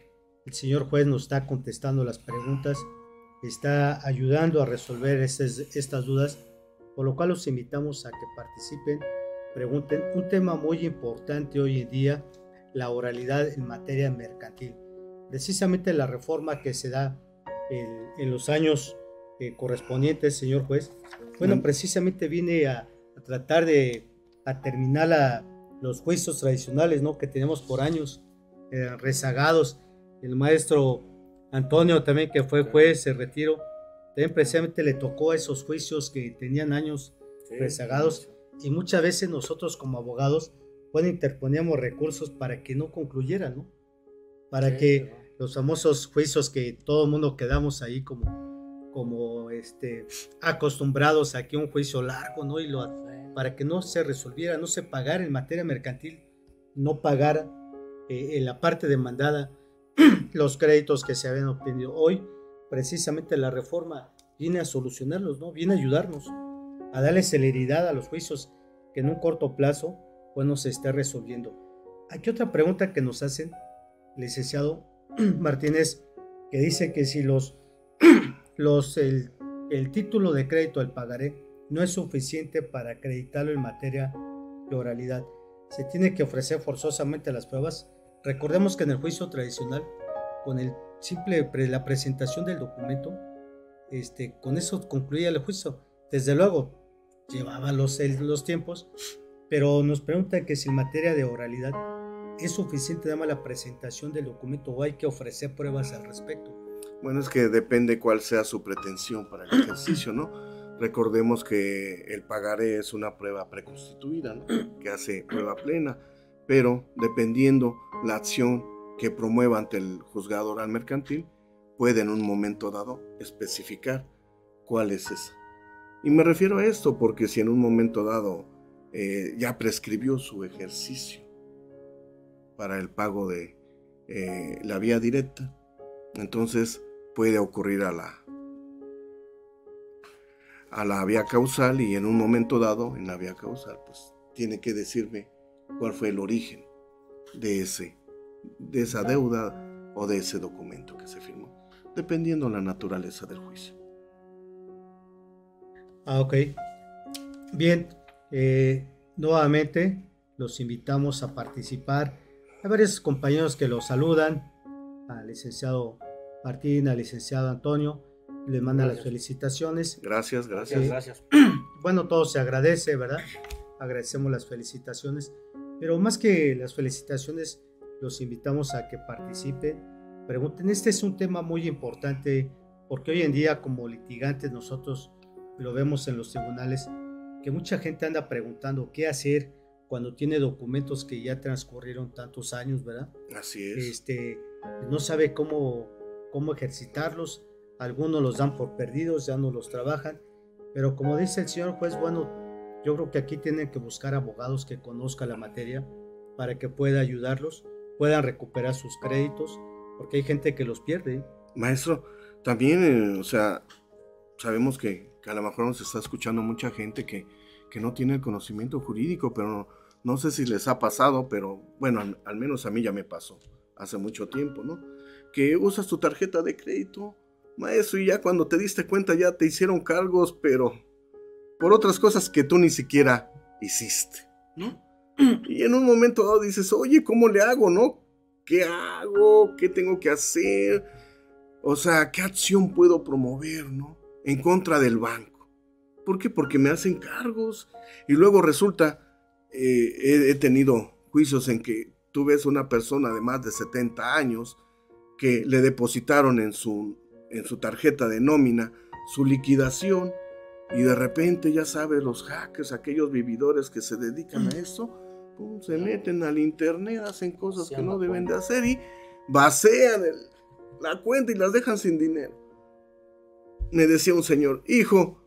Speaker 2: señor juez nos está contestando las preguntas, está ayudando a resolver estas, dudas, por lo cual los invitamos a que participen, pregunten. Un tema muy importante hoy en día, la oralidad en materia mercantil. Precisamente la reforma que se da en, los años eh, correspondientes, señor juez, bueno, precisamente viene a, a tratar de a terminar la, los juicios tradicionales, ¿no? Que tenemos por años eh, rezagados. El maestro Antonio también, que fue juez, se retiró. También precisamente le tocó esos juicios que tenían años rezagados. Y muchas veces nosotros como abogados, pues interponíamos recursos para que no concluyeran, ¿no? Para que los famosos juicios que todo el mundo quedamos ahí como, como este, acostumbrados a que un juicio largo, ¿no? Y lo, para que no se resolviera, no se pagara en materia mercantil, no pagara eh, en la parte demandada los créditos que se habían obtenido. Hoy, precisamente la reforma viene a solucionarlos, ¿no? Viene a ayudarnos, a darle celeridad a los juicios que en un corto plazo, bueno, se esté resolviendo. Aquí otra pregunta que nos hacen, licenciado Martínez, que dice que si los, los el, el título de crédito, el pagaré, no es suficiente para acreditarlo en materia de oralidad. Se tiene que ofrecer forzosamente las pruebas. Recordemos que en el juicio tradicional, con el simple la presentación del documento, este, con eso concluía el juicio. Desde luego, llevaba los, los tiempos, pero nos preguntan que si en materia de oralidad es suficiente nada más la presentación del documento o hay que ofrecer pruebas al respecto.
Speaker 4: Bueno, es que depende cuál sea su pretensión para el ejercicio, ¿no? Recordemos que el pagaré es una prueba preconstituida, que hace prueba plena, pero dependiendo la acción que promueva ante el juzgado oral mercantil, puede en un momento dado especificar cuál es esa. Y me refiero a esto porque si en un momento dado eh, ya prescribió su ejercicio para el pago de eh, la vía directa, entonces puede ocurrir a la a la vía causal y en un momento dado, en la vía causal, pues tiene que decirme cuál fue el origen de, ese, de esa deuda o de ese documento que se firmó, dependiendo la naturaleza del juicio.
Speaker 2: Ah, ok. Bien, eh, nuevamente los invitamos a participar. Hay varios compañeros que los saludan, al licenciado Martín, al licenciado Antonio, le manda las felicitaciones.
Speaker 4: Gracias, gracias. gracias.
Speaker 2: Bueno, todo se agradece, ¿verdad? Agradecemos las felicitaciones, pero más que las felicitaciones, los invitamos a que participen, pregunten. Este es un tema muy importante porque hoy en día como litigantes nosotros lo vemos en los tribunales, que mucha gente anda preguntando qué hacer cuando tiene documentos que ya transcurrieron tantos años, ¿verdad?
Speaker 4: Así es.
Speaker 2: Este, no sabe cómo, cómo ejercitarlos algunos los dan por perdidos, ya no los trabajan, pero como dice el señor juez, bueno, yo creo que aquí tienen que buscar abogados que conozcan la materia para que pueda ayudarlos, puedan recuperar sus créditos, porque hay gente que los pierde.
Speaker 4: Maestro, también, eh, o sea, sabemos que, a lo mejor nos está escuchando mucha gente que, que no tiene el conocimiento jurídico, pero No sé si les ha pasado, pero bueno, al, menos a mí ya me pasó hace mucho tiempo, ¿no? Que usas tu tarjeta de crédito, maestro, y ya cuando te diste cuenta ya te hicieron cargos, pero por otras cosas que tú ni siquiera hiciste, ¿no? Y en un momento dado dices, oye, ¿cómo le hago, no? ¿Qué hago? ¿Qué tengo que hacer? O sea, ¿qué acción puedo promover, no? En contra del banco. ¿Por qué? Porque me hacen cargos. Y luego resulta, eh, he, tenido juicios en que tú ves una persona de más de 70 años que le depositaron en su, en su tarjeta de nómina su liquidación y de repente ya sabes los hackers, aquellos vividores que se dedican a esto, se meten al internet, hacen cosas que no deben de hacer y vacían la cuenta y las dejan sin dinero. Me decía un señor, hijo,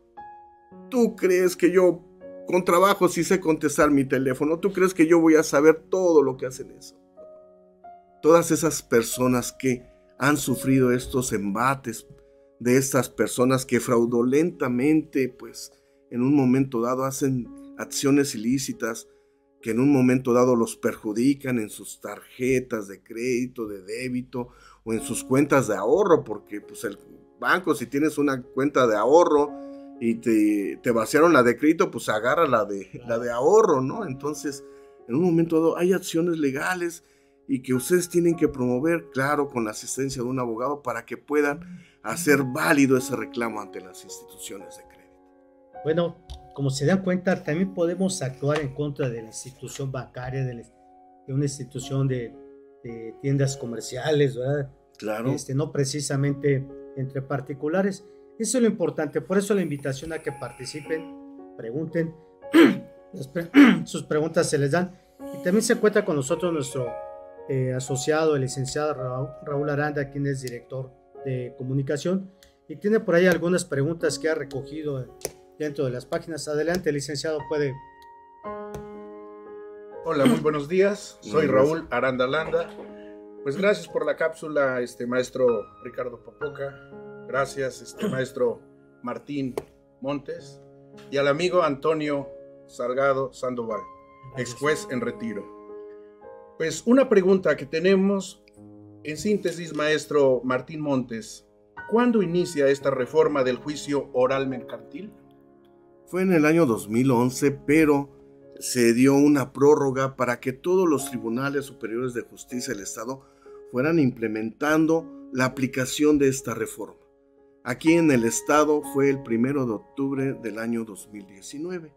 Speaker 4: ¿tú crees que yo con trabajo sí sé contestar mi teléfono? ¿Tú crees que yo voy a saber todo lo que hacen eso? Todas esas personas que han sufrido estos embates de estas personas que fraudulentamente, pues, en un momento dado hacen acciones ilícitas que en un momento dado los perjudican en sus tarjetas de crédito, de débito o en sus cuentas de ahorro, porque pues el banco si tienes una cuenta de ahorro y te, te vaciaron la de crédito, pues agarra la de, la de ahorro, ¿no? Entonces, en un momento dado hay acciones legales y que ustedes tienen que promover, claro, con la asistencia de un abogado para que puedan hacer válido ese reclamo ante las instituciones de crédito.
Speaker 2: Bueno, como se dan cuenta, también podemos actuar en contra de la institución bancaria, de, una institución de, tiendas comerciales, ¿verdad?
Speaker 4: Claro.
Speaker 2: Este, no precisamente entre particulares. Eso es lo importante. Por eso la invitación a que participen, pregunten, sus preguntas se les dan. Y también se encuentra con nosotros nuestro eh, asociado, el licenciado Raúl Aranda, quien es director de comunicación, y tiene por ahí algunas preguntas que ha recogido dentro de las páginas. Adelante, licenciado, puede.
Speaker 5: Hola, muy buenos días. Soy Raúl Aranda Landa. Pues gracias por la cápsula, este maestro Ricardo Popoca. Gracias, este maestro Martín Montes. Y al amigo Antonio Salgado Sandoval, ex juez en retiro. Pues una pregunta que tenemos, en síntesis, maestro Martín Montes, ¿cuándo inicia esta reforma del juicio oral mercantil?
Speaker 4: Fue en el año 2011, pero se dio una prórroga para que todos los tribunales superiores de justicia del Estado fueran implementando la aplicación de esta reforma. Aquí en el Estado fue el primero de octubre del año 2019.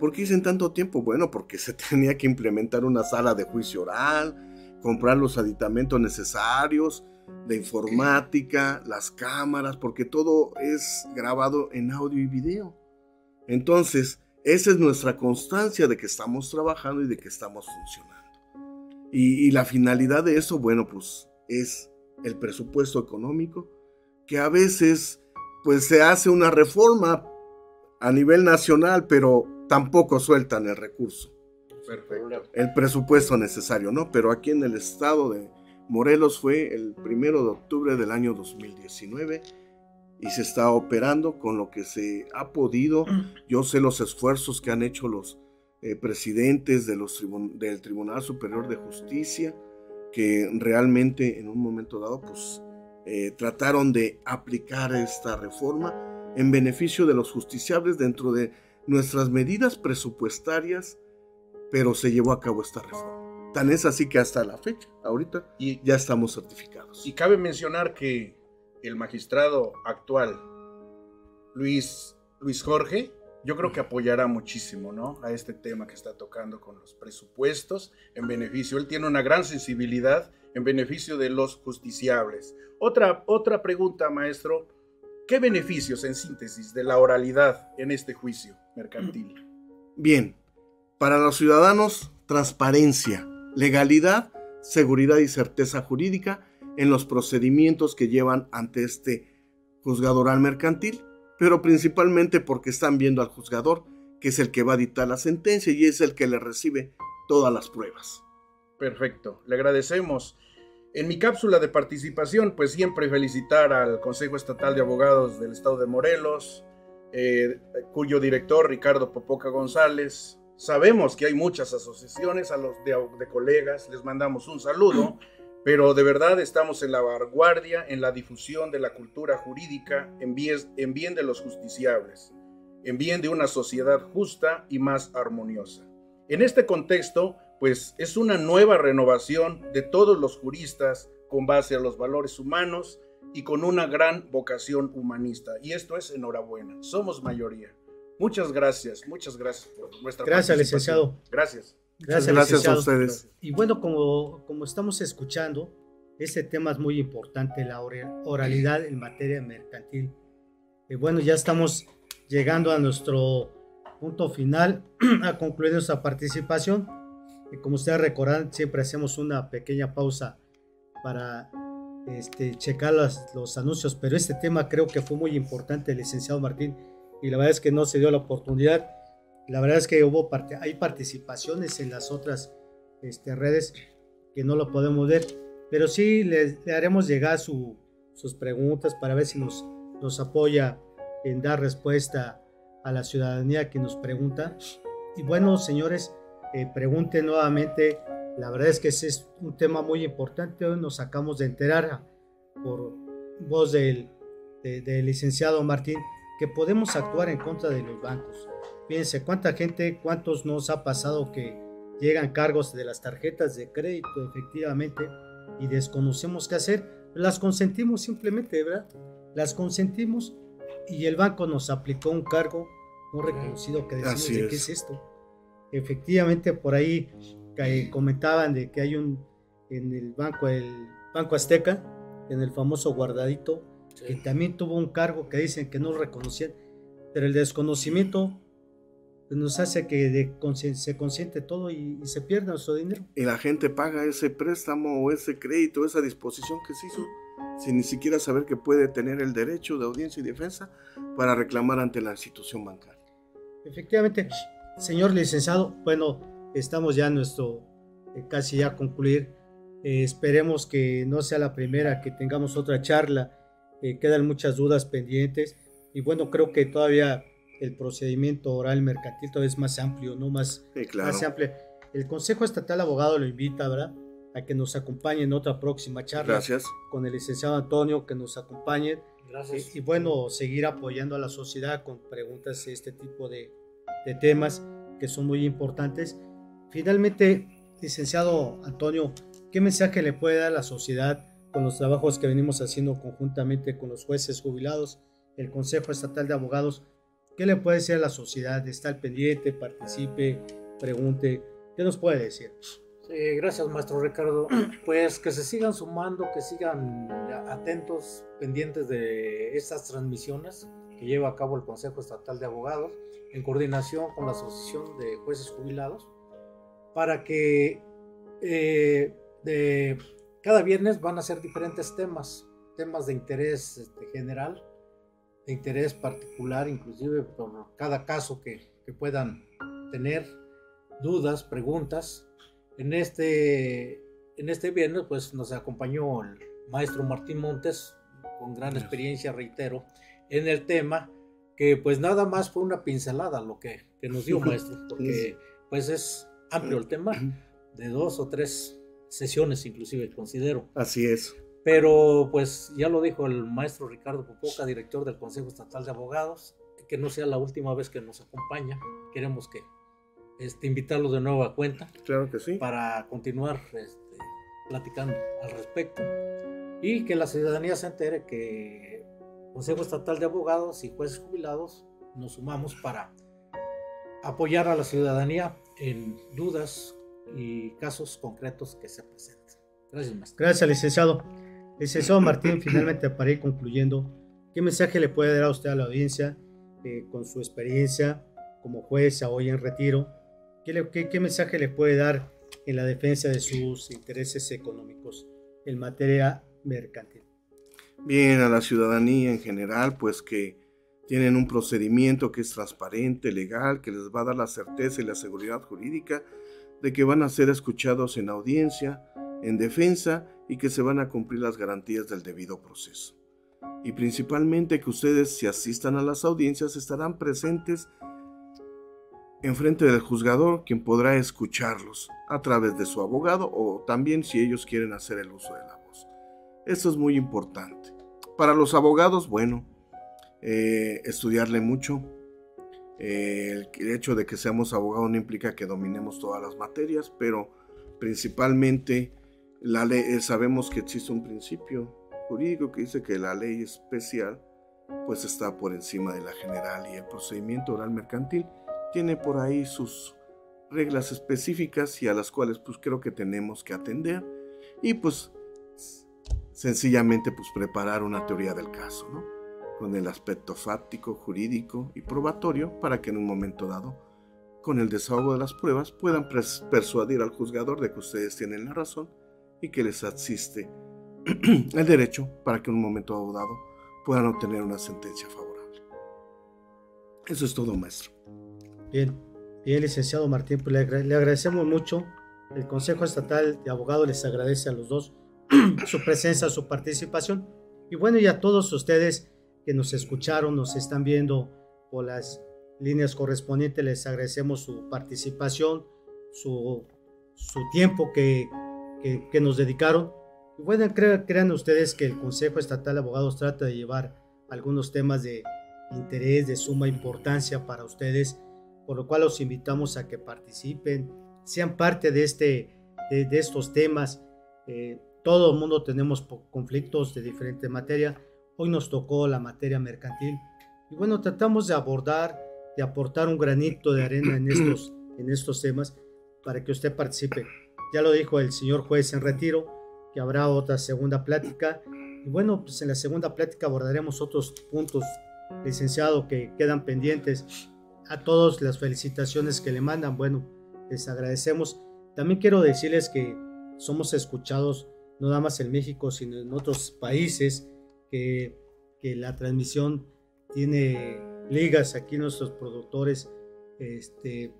Speaker 4: ¿Por qué dicen tanto tiempo? Bueno, porque se tenía que implementar una sala de juicio oral, comprar los aditamentos necesarios de informática, las cámaras, porque todo es grabado en audio y video. Entonces, esa es nuestra constancia de que estamos trabajando y de que estamos funcionando. Y, la finalidad de eso, bueno, pues es el presupuesto económico, que a veces pues se hace una reforma a nivel nacional, pero tampoco sueltan el recurso.
Speaker 5: Perfecto.
Speaker 4: El presupuesto necesario, ¿no? Pero aquí en el estado de Morelos fue el primero de octubre del año 2019 y se está operando con lo que se ha podido. Yo sé los esfuerzos que han hecho los eh, presidentes de los del Tribunal Superior de Justicia, que realmente en un momento dado pues eh, trataron de aplicar esta reforma en beneficio de los justiciables dentro de nuestras medidas presupuestarias, pero se llevó a cabo esta reforma. Tan es así que hasta la fecha, ahorita, y, ya estamos certificados.
Speaker 5: Y cabe mencionar que el magistrado actual, Luis, Luis Jorge, yo creo que apoyará muchísimo ¿no? a este tema que está tocando con los presupuestos en beneficio. Él tiene una gran sensibilidad en beneficio de los justiciables. Otra, otra pregunta, maestro. ¿Qué beneficios en síntesis de la oralidad en este juicio mercantil?
Speaker 4: Bien, para los ciudadanos, transparencia, legalidad, seguridad y certeza jurídica en los procedimientos que llevan ante este juzgador al mercantil, pero principalmente porque están viendo al juzgador, que es el que va a dictar la sentencia y es el que le recibe todas las pruebas.
Speaker 5: Perfecto, le agradecemos. En mi cápsula de participación, pues siempre felicitar al Consejo Estatal de Abogados del Estado de Morelos, eh, cuyo director Ricardo Popoca González, Sabemos que hay muchas asociaciones, a los de, de colegas, les mandamos un saludo, pero de verdad estamos en la vanguardia en la difusión de la cultura jurídica en en bien de los justiciables, en bien de una sociedad justa y más armoniosa. En este contexto, pues es una nueva renovación de todos los juristas con base a los valores humanos y con una gran vocación humanista. Y esto es enhorabuena, somos mayoría. Muchas gracias, muchas gracias por nuestra
Speaker 2: Gracias, licenciado.
Speaker 5: Gracias.
Speaker 2: Gracias,
Speaker 4: gracias a
Speaker 2: licenciado.
Speaker 4: ustedes.
Speaker 2: Y bueno, como, como estamos escuchando, este tema es muy importante, la ora- oralidad en materia mercantil. Y bueno, ya estamos llegando a nuestro punto final, a concluir nuestra participación. Y como ustedes recordarán, siempre hacemos una pequeña pausa para este, checar los, los anuncios, pero este tema creo que fue muy importante, licenciado Martín, y la verdad es que no se dio la oportunidad. La verdad es que hubo parte, hay participaciones en las otras este, redes que no lo podemos ver, pero sí le, le haremos llegar su- sus preguntas para ver si nos, nos apoya en dar respuesta a la ciudadanía que nos pregunta. Y bueno, señores, eh, pregunten nuevamente. La verdad es que ese es un tema muy importante. Hoy nos acabamos de enterar por voz del, de- del licenciado Martín que podemos actuar en contra de los bancos. Fíjense cuánta gente, cuántos nos ha pasado que llegan cargos de las tarjetas de crédito efectivamente y desconocemos qué hacer. Las consentimos simplemente, ¿verdad? Las consentimos y el banco nos aplicó un cargo no reconocido que decimos de qué
Speaker 4: es.
Speaker 2: es esto. Efectivamente, por ahí que comentaban de que hay un en el banco, el Banco Azteca, en el famoso guardadito, que también tuvo un cargo que dicen que no lo reconocían, pero el desconocimiento pues, nos hace que de se consiente todo y, y se pierda nuestro dinero.
Speaker 4: Y la gente paga ese préstamo o ese crédito, esa disposición que se hizo, sin ni siquiera saber que puede tener el derecho de audiencia y defensa para reclamar ante la institución bancaria.
Speaker 2: Efectivamente, señor licenciado, bueno, estamos ya en nuestro, eh, casi ya a concluir. Eh, esperemos que no sea la primera, que tengamos otra charla. Eh, quedan muchas dudas pendientes y bueno, creo que todavía el procedimiento oral mercantil todavía es más amplio, no más,
Speaker 4: Sí, claro.
Speaker 2: más amplio. El Consejo Estatal Abogado lo invita, ¿verdad? A que nos acompañe en otra próxima charla
Speaker 4: Gracias.
Speaker 2: con el licenciado Antonio, que nos acompañe
Speaker 3: Gracias.
Speaker 2: y, y bueno, seguir apoyando a la sociedad con preguntas de este tipo de, de temas que son muy importantes. Finalmente, licenciado Antonio, ¿qué mensaje le puede dar a la sociedad con los trabajos que venimos haciendo conjuntamente con los jueces jubilados, el Consejo Estatal de Abogados? ¿Qué le puede decir a la sociedad? Está al pendiente, participe, pregunte. ¿Qué nos puede decir?
Speaker 3: Gracias, maestro Ricardo. Pues que se sigan sumando, que sigan atentos, pendientes de estas transmisiones que lleva a cabo el Consejo Estatal de Abogados en coordinación con la Asociación de Jueces Jubilados para que eh, de, cada viernes van a ser diferentes temas, temas de interés este, general, de interés particular, inclusive por cada caso que, que puedan tener dudas, preguntas. En este, en este viernes pues nos acompañó el maestro Martín Montes con gran experiencia, reitero, en el tema que pues nada más fue una pincelada lo que, que nos dio maestro, porque pues es amplio el tema, de dos o tres sesiones inclusive considero.
Speaker 4: Así es.
Speaker 3: Pero pues ya lo dijo el maestro Ricardo Popoca, director del Consejo Estatal de Abogados, que no sea la última vez que nos acompaña. Queremos que este, invitarlo de nuevo a cuenta
Speaker 4: Claro que sí.
Speaker 3: para continuar este, platicando al respecto y que la ciudadanía se entere que Consejo Estatal de Abogados y jueces jubilados nos sumamos para apoyar a la ciudadanía en dudas y casos concretos que se presenten. Gracias, maestro.
Speaker 2: Gracias, licenciado. Licenciado Martín, finalmente para ir concluyendo, ¿qué mensaje le puede dar a usted a la audiencia eh, con su experiencia como jueza hoy en retiro? ¿Qué, le- qué- qué mensaje le puede dar en la defensa de sus intereses económicos en materia mercantil?
Speaker 4: Bien, a la ciudadanía en general, pues que tienen un procedimiento que es transparente, legal, que les va a dar la certeza y la seguridad jurídica de que van a ser escuchados en audiencia, en defensa y que se van a cumplir las garantías del debido proceso. Y principalmente que ustedes, si asistan a las audiencias, estarán presentes enfrente del juzgador, quien podrá escucharlos a través de su abogado o también si ellos quieren hacer el uso de la voz. Esto es muy importante. Para los abogados, bueno, eh, estudiarle mucho. Eh, el hecho de que seamos abogados no implica que dominemos todas las materias, pero principalmente la ley, eh, sabemos que existe un principio jurídico que dice que la ley especial pues está por encima de la general y el procedimiento oral mercantil tiene por ahí sus reglas específicas y a las cuales pues creo que tenemos que atender y pues sencillamente pues preparar una teoría del caso, ¿no? Con el aspecto fáctico, jurídico y probatorio para que en un momento dado, con el desahogo de las pruebas, puedan persuadir al juzgador de que ustedes tienen la razón y que les asiste el derecho para que en un momento dado puedan obtener una sentencia favorable. Eso es todo, maestro.
Speaker 2: Bien, bien, licenciado Martín, pues le, le agradecemos mucho. El Consejo Estatal de Abogados les agradece a los dos su presencia, su participación. Y bueno, y a todos ustedes que nos escucharon, nos están viendo por las líneas correspondientes, les agradecemos su participación, su, su tiempo que, que, nos dedicaron. Y bueno, crean, ustedes que el Consejo Estatal de Abogados trata de llevar algunos temas de interés, de suma importancia para ustedes por lo cual los invitamos a que participen, sean parte de, este, de, estos temas. Eh, todo el mundo tenemos conflictos de diferente materia. Hoy nos tocó la materia mercantil. Y bueno, tratamos de abordar, de aportar un granito de arena en estos, en estos temas para que usted participe. Ya lo dijo el señor juez en retiro, que habrá otra segunda plática. Y bueno, pues en la segunda plática abordaremos otros puntos, licenciado, que quedan pendientes a todos las felicitaciones que le mandan. Bueno, les agradecemos. También quiero decirles que somos escuchados no nada más en México, sino en otros países, que, la transmisión tiene ligas aquí nuestros productores. Este,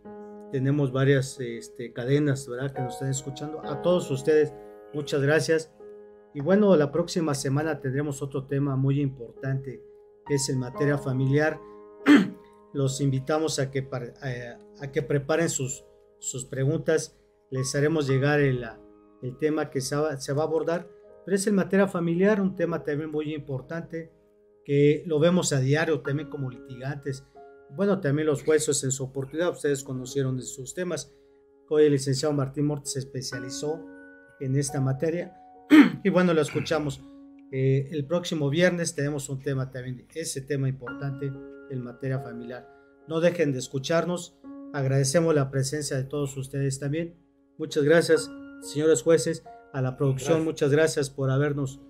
Speaker 2: tenemos varias este, cadenas ¿verdad? que nos están escuchando. A todos ustedes, muchas gracias. Y bueno, la próxima semana tendremos otro tema muy importante, que es en materia familiar. los invitamos a que, a, que preparen sus, sus preguntas. Les haremos llegar el, el tema que se va, se va, a abordar, pero es el materia familiar, un tema también muy importante que lo vemos a diario también como litigantes. Bueno, también los jueces en su oportunidad, ustedes conocieron de sus temas. Hoy el licenciado Martín Mortes se especializó en esta materia y bueno, lo escuchamos. Eh, el próximo viernes tenemos un tema también, ese tema importante en materia familiar. No dejen de escucharnos. Agradecemos la presencia de todos ustedes también. Muchas gracias, señores jueces, a la producción. Muchas gracias por habernos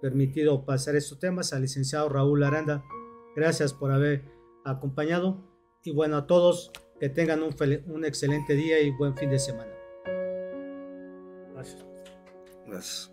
Speaker 2: permitido pasar estos temas. Al licenciado Raúl Aranda, gracias por haber acompañado. Y bueno, a todos, que tengan un, un excelente día y buen fin de semana.
Speaker 4: Gracias. Gracias.